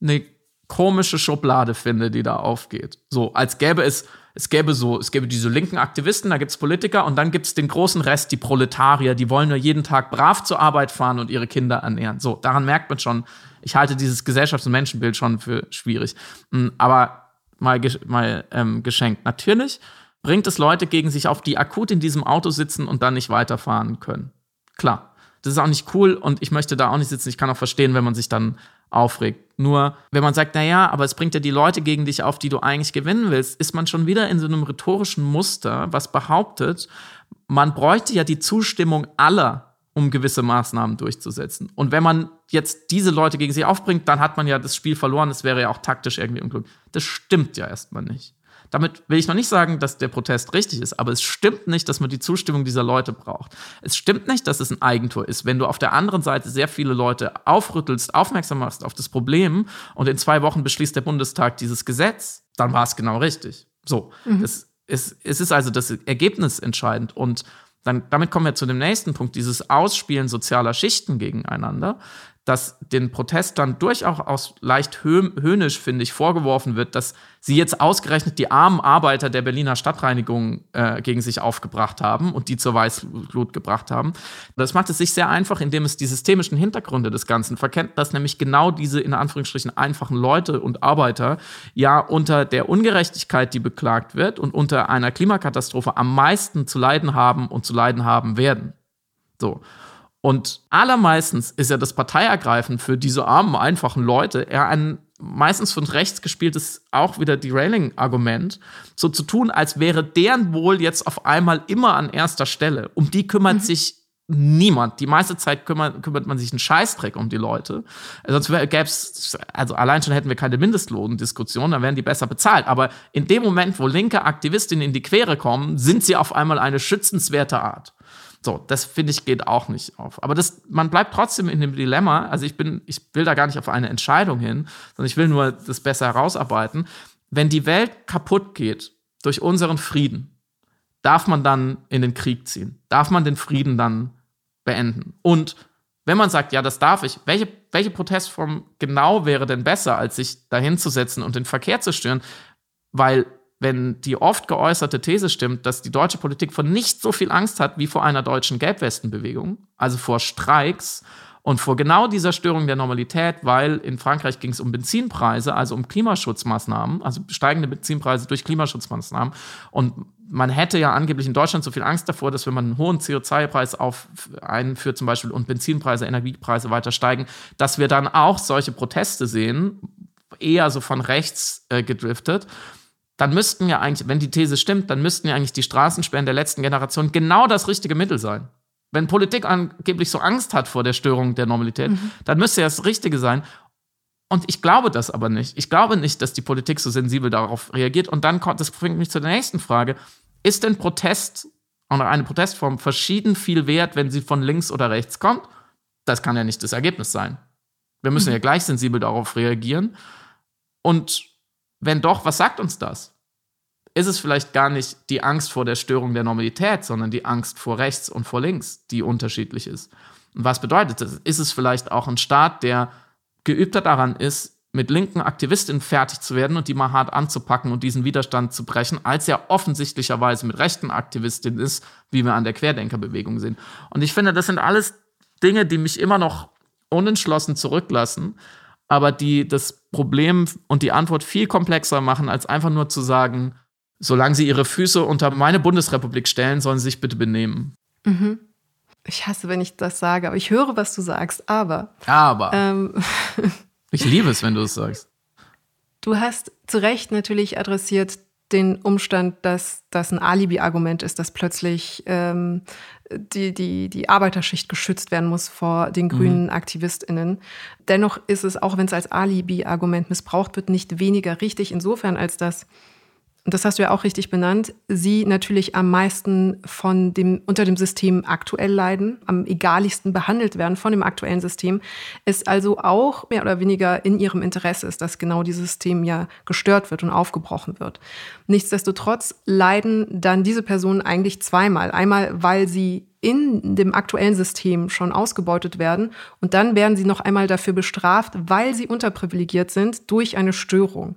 eine komische Schublade finde, die da aufgeht. So, als gäbe es, es gäbe so, es gäbe diese linken Aktivisten, da gibt es Politiker und dann gibt es den großen Rest, die Proletarier, die wollen nur jeden Tag brav zur Arbeit fahren und ihre Kinder ernähren. So, daran merkt man schon, ich halte dieses Gesellschafts- und Menschenbild schon für schwierig. Hm, aber mal, mal ähm, geschenkt. Natürlich bringt es Leute gegen sich auf, die akut in diesem Auto sitzen und dann nicht weiterfahren können. Klar. Das ist auch nicht cool und ich möchte da auch nicht sitzen. Ich kann auch verstehen, wenn man sich dann aufregt. Nur, wenn man sagt, naja, aber es bringt ja die Leute gegen dich auf, die du eigentlich gewinnen willst, ist man schon wieder in so einem rhetorischen Muster, was behauptet, man bräuchte ja die Zustimmung aller, um gewisse Maßnahmen durchzusetzen. Und wenn man jetzt diese Leute gegen sich aufbringt, dann hat man ja das Spiel verloren. Das wäre ja auch taktisch irgendwie unglück. Das stimmt ja erstmal nicht. Damit will ich noch nicht sagen, dass der Protest richtig ist, aber es stimmt nicht, dass man die Zustimmung dieser Leute braucht. Es stimmt nicht, dass es ein Eigentor ist, wenn du auf der anderen Seite sehr viele Leute aufrüttelst, aufmerksam machst auf das Problem und in zwei Wochen beschließt der Bundestag dieses Gesetz, dann war es genau richtig. So, mhm. es, es, es ist also das Ergebnis entscheidend und dann, damit kommen wir zu dem nächsten Punkt, dieses Ausspielen sozialer Schichten gegeneinander dass den Protest dann durchaus leicht höhnisch, finde ich, vorgeworfen wird, dass sie jetzt ausgerechnet die armen Arbeiter der Berliner Stadtreinigung äh, gegen sich aufgebracht haben und die zur Weißglut gebracht haben. Das macht es sich sehr einfach, indem es die systemischen Hintergründe des Ganzen verkennt, dass nämlich genau diese in Anführungsstrichen einfachen Leute und Arbeiter ja unter der Ungerechtigkeit, die beklagt wird und unter einer Klimakatastrophe am meisten zu leiden haben und zu leiden haben werden. So. Und allermeistens ist ja das Parteiergreifen für diese armen, einfachen Leute eher ein meistens von rechts gespieltes, auch wieder Derailing-Argument, so zu tun, als wäre deren Wohl jetzt auf einmal immer an erster Stelle. Um die kümmert mhm. sich niemand. Die meiste Zeit kümmert, kümmert man sich einen Scheißdreck um die Leute. Sonst gäbe es, also allein schon hätten wir keine Mindestlohndiskussion, dann wären die besser bezahlt. Aber in dem Moment, wo linke Aktivistinnen in die Quere kommen, sind sie auf einmal eine schützenswerte Art. So, das finde ich geht auch nicht auf. Aber das, man bleibt trotzdem in dem Dilemma. Also ich bin, ich will da gar nicht auf eine Entscheidung hin, sondern ich will nur das besser herausarbeiten. Wenn die Welt kaputt geht durch unseren Frieden, darf man dann in den Krieg ziehen? Darf man den Frieden dann beenden? Und wenn man sagt, ja, das darf ich, welche, welche Protestform genau wäre denn besser, als sich dahinzusetzen und den Verkehr zu stören? Weil wenn die oft geäußerte These stimmt, dass die deutsche Politik vor nicht so viel Angst hat wie vor einer deutschen Gelbwestenbewegung, also vor Streiks und vor genau dieser Störung der Normalität, weil in Frankreich ging es um Benzinpreise, also um Klimaschutzmaßnahmen, also steigende Benzinpreise durch Klimaschutzmaßnahmen. Und man hätte ja angeblich in Deutschland so viel Angst davor, dass wenn man einen hohen CO2-Preis auf einführt zum Beispiel und Benzinpreise, Energiepreise weiter steigen, dass wir dann auch solche Proteste sehen, eher so von rechts äh, gedriftet dann müssten ja eigentlich, wenn die These stimmt, dann müssten ja eigentlich die Straßensperren der letzten Generation genau das richtige Mittel sein. Wenn Politik angeblich so Angst hat vor der Störung der Normalität, mhm. dann müsste ja das Richtige sein. Und ich glaube das aber nicht. Ich glaube nicht, dass die Politik so sensibel darauf reagiert. Und dann kommt, das bringt mich zu der nächsten Frage. Ist denn Protest oder eine Protestform verschieden viel wert, wenn sie von links oder rechts kommt? Das kann ja nicht das Ergebnis sein. Wir müssen mhm. ja gleich sensibel darauf reagieren. Und wenn doch, was sagt uns das? Ist es vielleicht gar nicht die Angst vor der Störung der Normalität, sondern die Angst vor rechts und vor links, die unterschiedlich ist? Und was bedeutet das? Ist es vielleicht auch ein Staat, der geübter daran ist, mit linken Aktivistinnen fertig zu werden und die mal hart anzupacken und diesen Widerstand zu brechen, als er offensichtlicherweise mit rechten Aktivistinnen ist, wie wir an der Querdenkerbewegung sehen. Und ich finde, das sind alles Dinge, die mich immer noch unentschlossen zurücklassen aber die das Problem und die Antwort viel komplexer machen, als einfach nur zu sagen, solange sie ihre Füße unter meine Bundesrepublik stellen, sollen sie sich bitte benehmen. Mhm. Ich hasse, wenn ich das sage, aber ich höre, was du sagst. Aber. Aber. Ähm, [LAUGHS] ich liebe es, wenn du es sagst. Du hast zu Recht natürlich adressiert, den Umstand, dass das ein Alibi-Argument ist, dass plötzlich ähm, die, die, die Arbeiterschicht geschützt werden muss vor den grünen mhm. AktivistInnen. Dennoch ist es, auch wenn es als Alibi-Argument missbraucht wird, nicht weniger richtig, insofern als dass und das hast du ja auch richtig benannt, sie natürlich am meisten von dem, unter dem System aktuell leiden, am egaligsten behandelt werden von dem aktuellen System, es also auch mehr oder weniger in ihrem Interesse ist, dass genau dieses System ja gestört wird und aufgebrochen wird. Nichtsdestotrotz leiden dann diese Personen eigentlich zweimal. Einmal, weil sie in dem aktuellen System schon ausgebeutet werden und dann werden sie noch einmal dafür bestraft, weil sie unterprivilegiert sind durch eine Störung.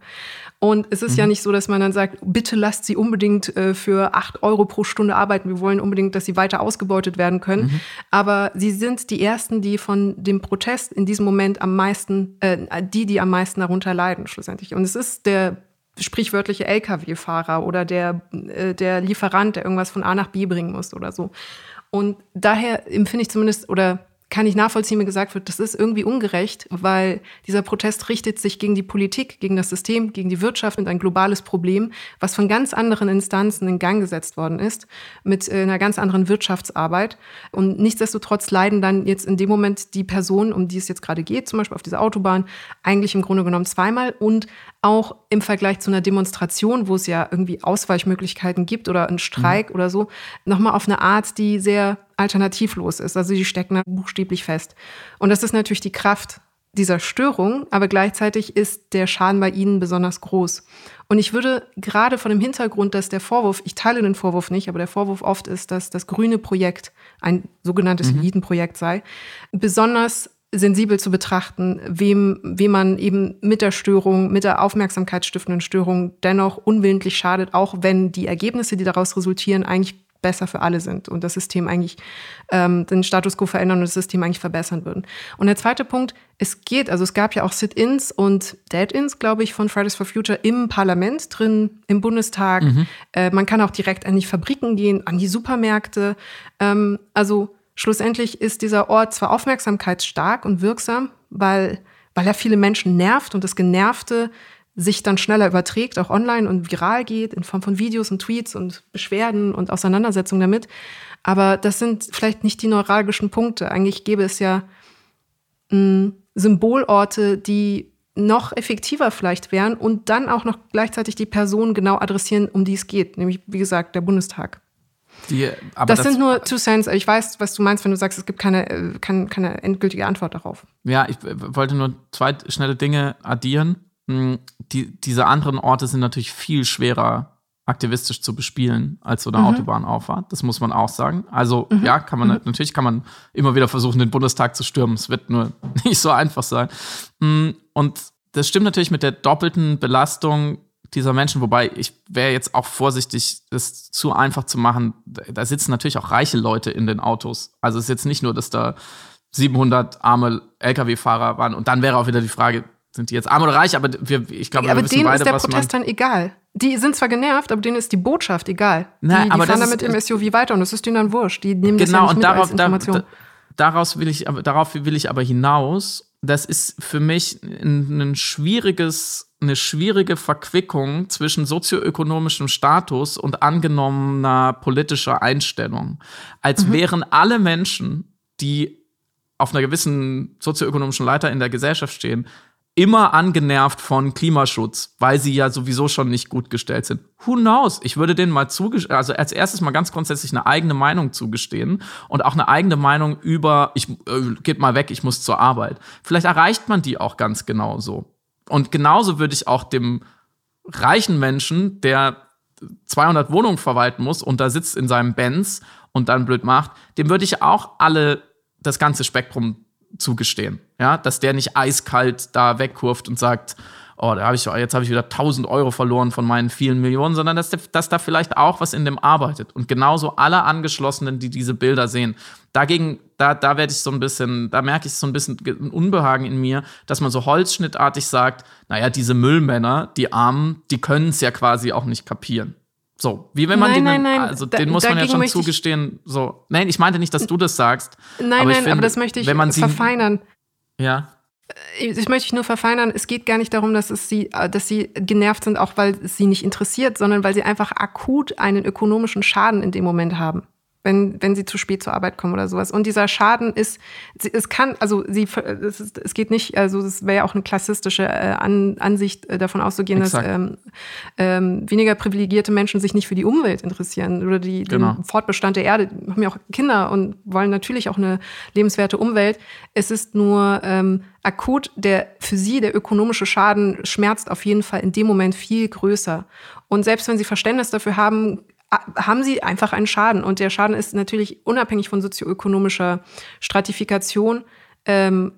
Und es ist mhm. ja nicht so, dass man dann sagt, bitte lasst sie unbedingt äh, für acht Euro pro Stunde arbeiten. Wir wollen unbedingt, dass sie weiter ausgebeutet werden können. Mhm. Aber sie sind die Ersten, die von dem Protest in diesem Moment am meisten, äh, die, die am meisten darunter leiden, schlussendlich. Und es ist der sprichwörtliche Lkw-Fahrer oder der, äh, der Lieferant, der irgendwas von A nach B bringen muss oder so. Und daher empfinde ich zumindest, oder kann ich nachvollziehen, wie gesagt wird, das ist irgendwie ungerecht, weil dieser Protest richtet sich gegen die Politik, gegen das System, gegen die Wirtschaft und ein globales Problem, was von ganz anderen Instanzen in Gang gesetzt worden ist, mit äh, einer ganz anderen Wirtschaftsarbeit. Und nichtsdestotrotz leiden dann jetzt in dem Moment die Personen, um die es jetzt gerade geht, zum Beispiel auf dieser Autobahn, eigentlich im Grunde genommen zweimal und auch im Vergleich zu einer Demonstration, wo es ja irgendwie Ausweichmöglichkeiten gibt oder einen Streik mhm. oder so, nochmal auf eine Art, die sehr alternativlos ist. Also die stecken da buchstäblich fest. Und das ist natürlich die Kraft dieser Störung, aber gleichzeitig ist der Schaden bei ihnen besonders groß. Und ich würde gerade von dem Hintergrund, dass der Vorwurf, ich teile den Vorwurf nicht, aber der Vorwurf oft ist, dass das grüne Projekt ein sogenanntes mhm. Elitenprojekt sei, besonders sensibel zu betrachten, wem, wem man eben mit der Störung, mit der aufmerksamkeitsstiftenden Störung dennoch unwillentlich schadet, auch wenn die Ergebnisse, die daraus resultieren, eigentlich besser für alle sind und das System eigentlich ähm, den Status quo verändern und das System eigentlich verbessern würden. Und der zweite Punkt, es geht, also es gab ja auch Sit-ins und Dead-ins, glaube ich, von Fridays for Future im Parlament drin, im Bundestag. Mhm. Äh, man kann auch direkt an die Fabriken gehen, an die Supermärkte. Ähm, also Schlussendlich ist dieser Ort zwar aufmerksamkeitsstark und wirksam, weil, weil er viele Menschen nervt und das Genervte sich dann schneller überträgt, auch online und viral geht, in Form von Videos und Tweets und Beschwerden und Auseinandersetzungen damit. Aber das sind vielleicht nicht die neuralgischen Punkte. Eigentlich gäbe es ja mh, hm, Symbolorte, die noch effektiver vielleicht wären und dann auch noch gleichzeitig die Person genau adressieren, um die es geht, nämlich wie gesagt der Bundestag. Die, das, das, sind nur Two Cents. Ich weiß, was du meinst, wenn du sagst, es gibt keine, äh, keine, keine endgültige Antwort darauf. Ja, ich wollte nur zwei schnelle Dinge addieren. Hm, die, diese anderen Orte sind natürlich viel schwerer aktivistisch zu bespielen als so eine mhm. Autobahnauffahrt. Das muss man auch sagen. Also mhm. ja, kann man mhm. natürlich kann man immer wieder versuchen, den Bundestag zu stürmen. Es wird nur [LAUGHS] nicht so einfach sein. Hm, und das stimmt natürlich mit der doppelten Belastung dieser Menschen, wobei ich wäre jetzt auch vorsichtig, das zu einfach zu machen. Da sitzen natürlich auch reiche Leute in den Autos. Also es ist jetzt nicht nur, dass da 700 arme Lkw-Fahrer waren und dann wäre auch wieder die Frage, sind die jetzt arm oder reich? Aber wir, ich glaube, aber wir denen beide, ist der Protest dann egal. Die sind zwar genervt, aber denen ist die Botschaft egal. Na, die, die fahren damit im SUV weiter und das ist denen dann wurscht. Die nehmen genau, das ja nicht und darauf, als Information. Da, daraus will ich, darauf will ich aber hinaus. Das ist für mich ein, ein schwieriges eine schwierige Verquickung zwischen sozioökonomischem Status und angenommener politischer Einstellung. Als mhm. wären alle Menschen, die auf einer gewissen sozioökonomischen Leiter in der Gesellschaft stehen, immer angenervt von Klimaschutz, weil sie ja sowieso schon nicht gut gestellt sind. Who knows? Ich würde denen mal zugestehen, also als erstes mal ganz grundsätzlich eine eigene Meinung zugestehen und auch eine eigene Meinung über, ich äh, geht mal weg, ich muss zur Arbeit. Vielleicht erreicht man die auch ganz genau so. Und genauso würde ich auch dem reichen Menschen, der 200 Wohnungen verwalten muss und da sitzt in seinem Benz und dann blöd macht, dem würde ich auch alle das ganze Spektrum zugestehen. Ja, dass der nicht eiskalt da wegkurft und sagt, oh, da habe ich, jetzt habe ich wieder 1000 Euro verloren von meinen vielen Millionen, sondern dass, dass da vielleicht auch was in dem arbeitet. Und genauso alle Angeschlossenen, die diese Bilder sehen. Dagegen, da, da werde ich so ein bisschen, da merke ich so ein bisschen ein Unbehagen in mir, dass man so holzschnittartig sagt, naja, diese Müllmänner, die Armen, die können es ja quasi auch nicht kapieren. So, wie wenn man nein, den, nein, nein. also da, den muss man ja schon zugestehen. So, nein, ich meinte nicht, dass du das sagst. Nein, aber nein, finde, aber das möchte ich man sie, verfeinern. Ja. Ich möchte nur verfeinern, es geht gar nicht darum, dass, es sie, äh, dass sie genervt sind, auch weil es sie nicht interessiert, sondern weil sie einfach akut einen ökonomischen Schaden in dem Moment haben wenn, wenn sie zu spät zur Arbeit kommen oder sowas. Und dieser Schaden ist, es kann, also sie, es, ist, es geht nicht, also es wäre ja auch eine klassistische äh, An, Ansicht äh, davon auszugehen, Exakt. dass ähm, ähm, weniger privilegierte Menschen sich nicht für die Umwelt interessieren oder die, genau. den Fortbestand der Erde. Die haben ja auch Kinder und wollen natürlich auch eine lebenswerte Umwelt. Es ist nur ähm, akut, der für sie der ökonomische Schaden schmerzt auf jeden Fall in dem Moment viel größer. Und selbst wenn sie Verständnis dafür haben, haben sie einfach einen Schaden. Und der Schaden ist natürlich unabhängig von sozioökonomischer Stratifikation, ähm,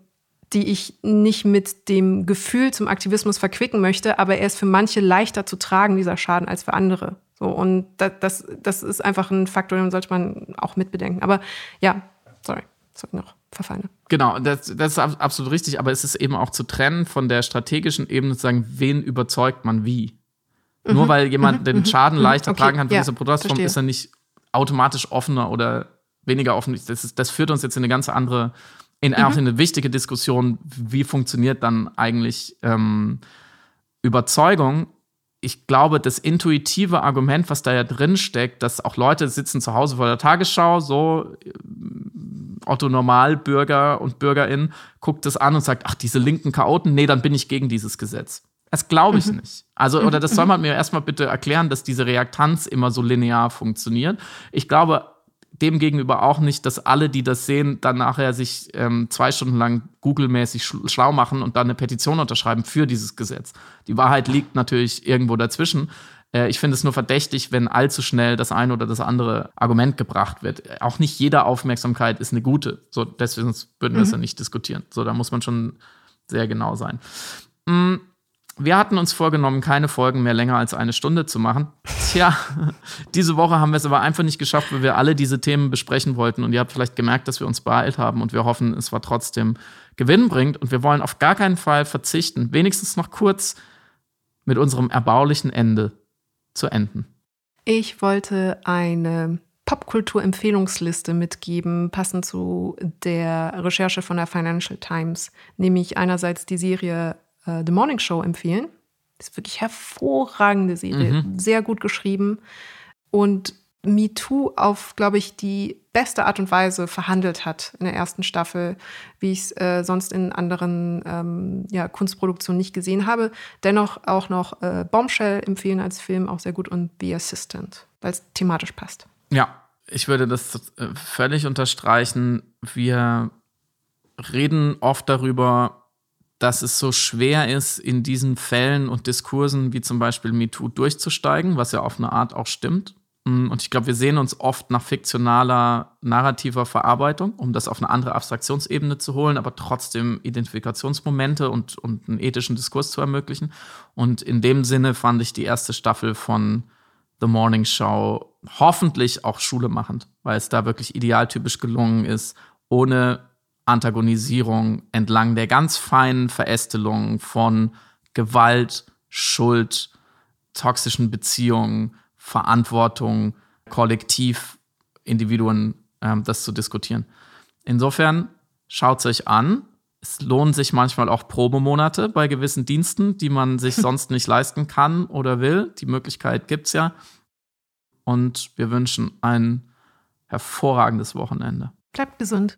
die ich nicht mit dem Gefühl zum Aktivismus verquicken möchte, aber er ist für manche leichter zu tragen, dieser Schaden, als für andere. So, und das, das, das ist einfach ein Faktor, den sollte man auch mitbedenken. Aber ja, sorry, sorry noch verfallen. Genau, das, das ist absolut richtig, aber es ist eben auch zu trennen von der strategischen Ebene zu sagen, wen überzeugt man wie. Mhm. Nur weil jemand mhm. den mhm. Schaden mhm. leichter okay. tragen kann für ja, diese Produktform, ist er nicht automatisch offener oder weniger offen. Das, ist, das führt uns jetzt in eine ganz andere, in, mhm. auch in eine wichtige Diskussion, wie funktioniert dann eigentlich ähm, Überzeugung. Ich glaube, das intuitive Argument, was da ja drin steckt, dass auch Leute sitzen zu Hause vor der Tagesschau, so äh, Otto Normalbürger und Bürgerin guckt es an und sagt, ach, diese linken Chaoten, nee, dann bin ich gegen dieses Gesetz. Das glaube ich mhm. nicht. Also, oder das soll man mir erstmal bitte erklären, dass diese Reaktanz immer so linear funktioniert. Ich glaube demgegenüber auch nicht, dass alle, die das sehen, dann nachher sich ähm, zwei Stunden lang Google-mäßig schlau machen und dann eine Petition unterschreiben für dieses Gesetz. Die Wahrheit liegt natürlich irgendwo dazwischen. Äh, ich finde es nur verdächtig, wenn allzu schnell das eine oder das andere Argument gebracht wird. Auch nicht jede Aufmerksamkeit ist eine gute. So, deswegen würden wir es mhm. ja nicht diskutieren. So, da muss man schon sehr genau sein. Mhm wir hatten uns vorgenommen, keine Folgen mehr länger als eine Stunde zu machen. Tja, diese Woche haben wir es aber einfach nicht geschafft, weil wir alle diese Themen besprechen wollten. Und ihr habt vielleicht gemerkt, dass wir uns beeilt haben und wir hoffen, es war trotzdem gewinnbringend. Und wir wollen auf gar keinen Fall verzichten, wenigstens noch kurz mit unserem erbaulichen Ende zu enden. Ich wollte eine Popkultur-Empfehlungsliste mitgeben, passend zu der Recherche von der Financial Times, nämlich einerseits die Serie äh, The Morning Show empfehlen. Das ist wirklich hervorragende Serie, mhm. sehr gut geschrieben und Me Too auf, glaube ich, die beste Art und Weise verhandelt hat in der ersten Staffel, wie ich es äh, sonst in anderen ähm, ja, Kunstproduktionen nicht gesehen habe. Dennoch auch noch äh, Bombshell empfehlen als Film, auch sehr gut und The Assistant, weil es thematisch passt. Ja, ich würde das äh, völlig unterstreichen. Wir reden oft darüber, dass es so schwer ist, in diesen Fällen und Diskursen wie zum Beispiel MeToo durchzusteigen, was ja auf eine Art auch stimmt. Mm, und ich glaube, wir sehen uns oft nach fiktionaler, narrativer Verarbeitung, um das auf eine andere Abstraktionsebene zu holen, aber trotzdem Identifikationsmomente und, und einen ethischen Diskurs zu ermöglichen. Und in dem Sinne fand ich die erste Staffel von The Morning Show hoffentlich auch Schule machend, weil es da wirklich idealtypisch gelungen ist, ohne Antagonisierung entlang der ganz feinen Verästelung von Gewalt, Schuld, toxischen Beziehungen, Verantwortung, Kollektiv, Individuen, ähm, das zu diskutieren. Insofern schaut es euch an. Es lohnen sich manchmal auch Probemonate bei gewissen Diensten, die man sich [LAUGHS] sonst nicht leisten kann oder will. Die Möglichkeit gibt es ja. Und wir wünschen ein hervorragendes Wochenende. Bleibt gesund.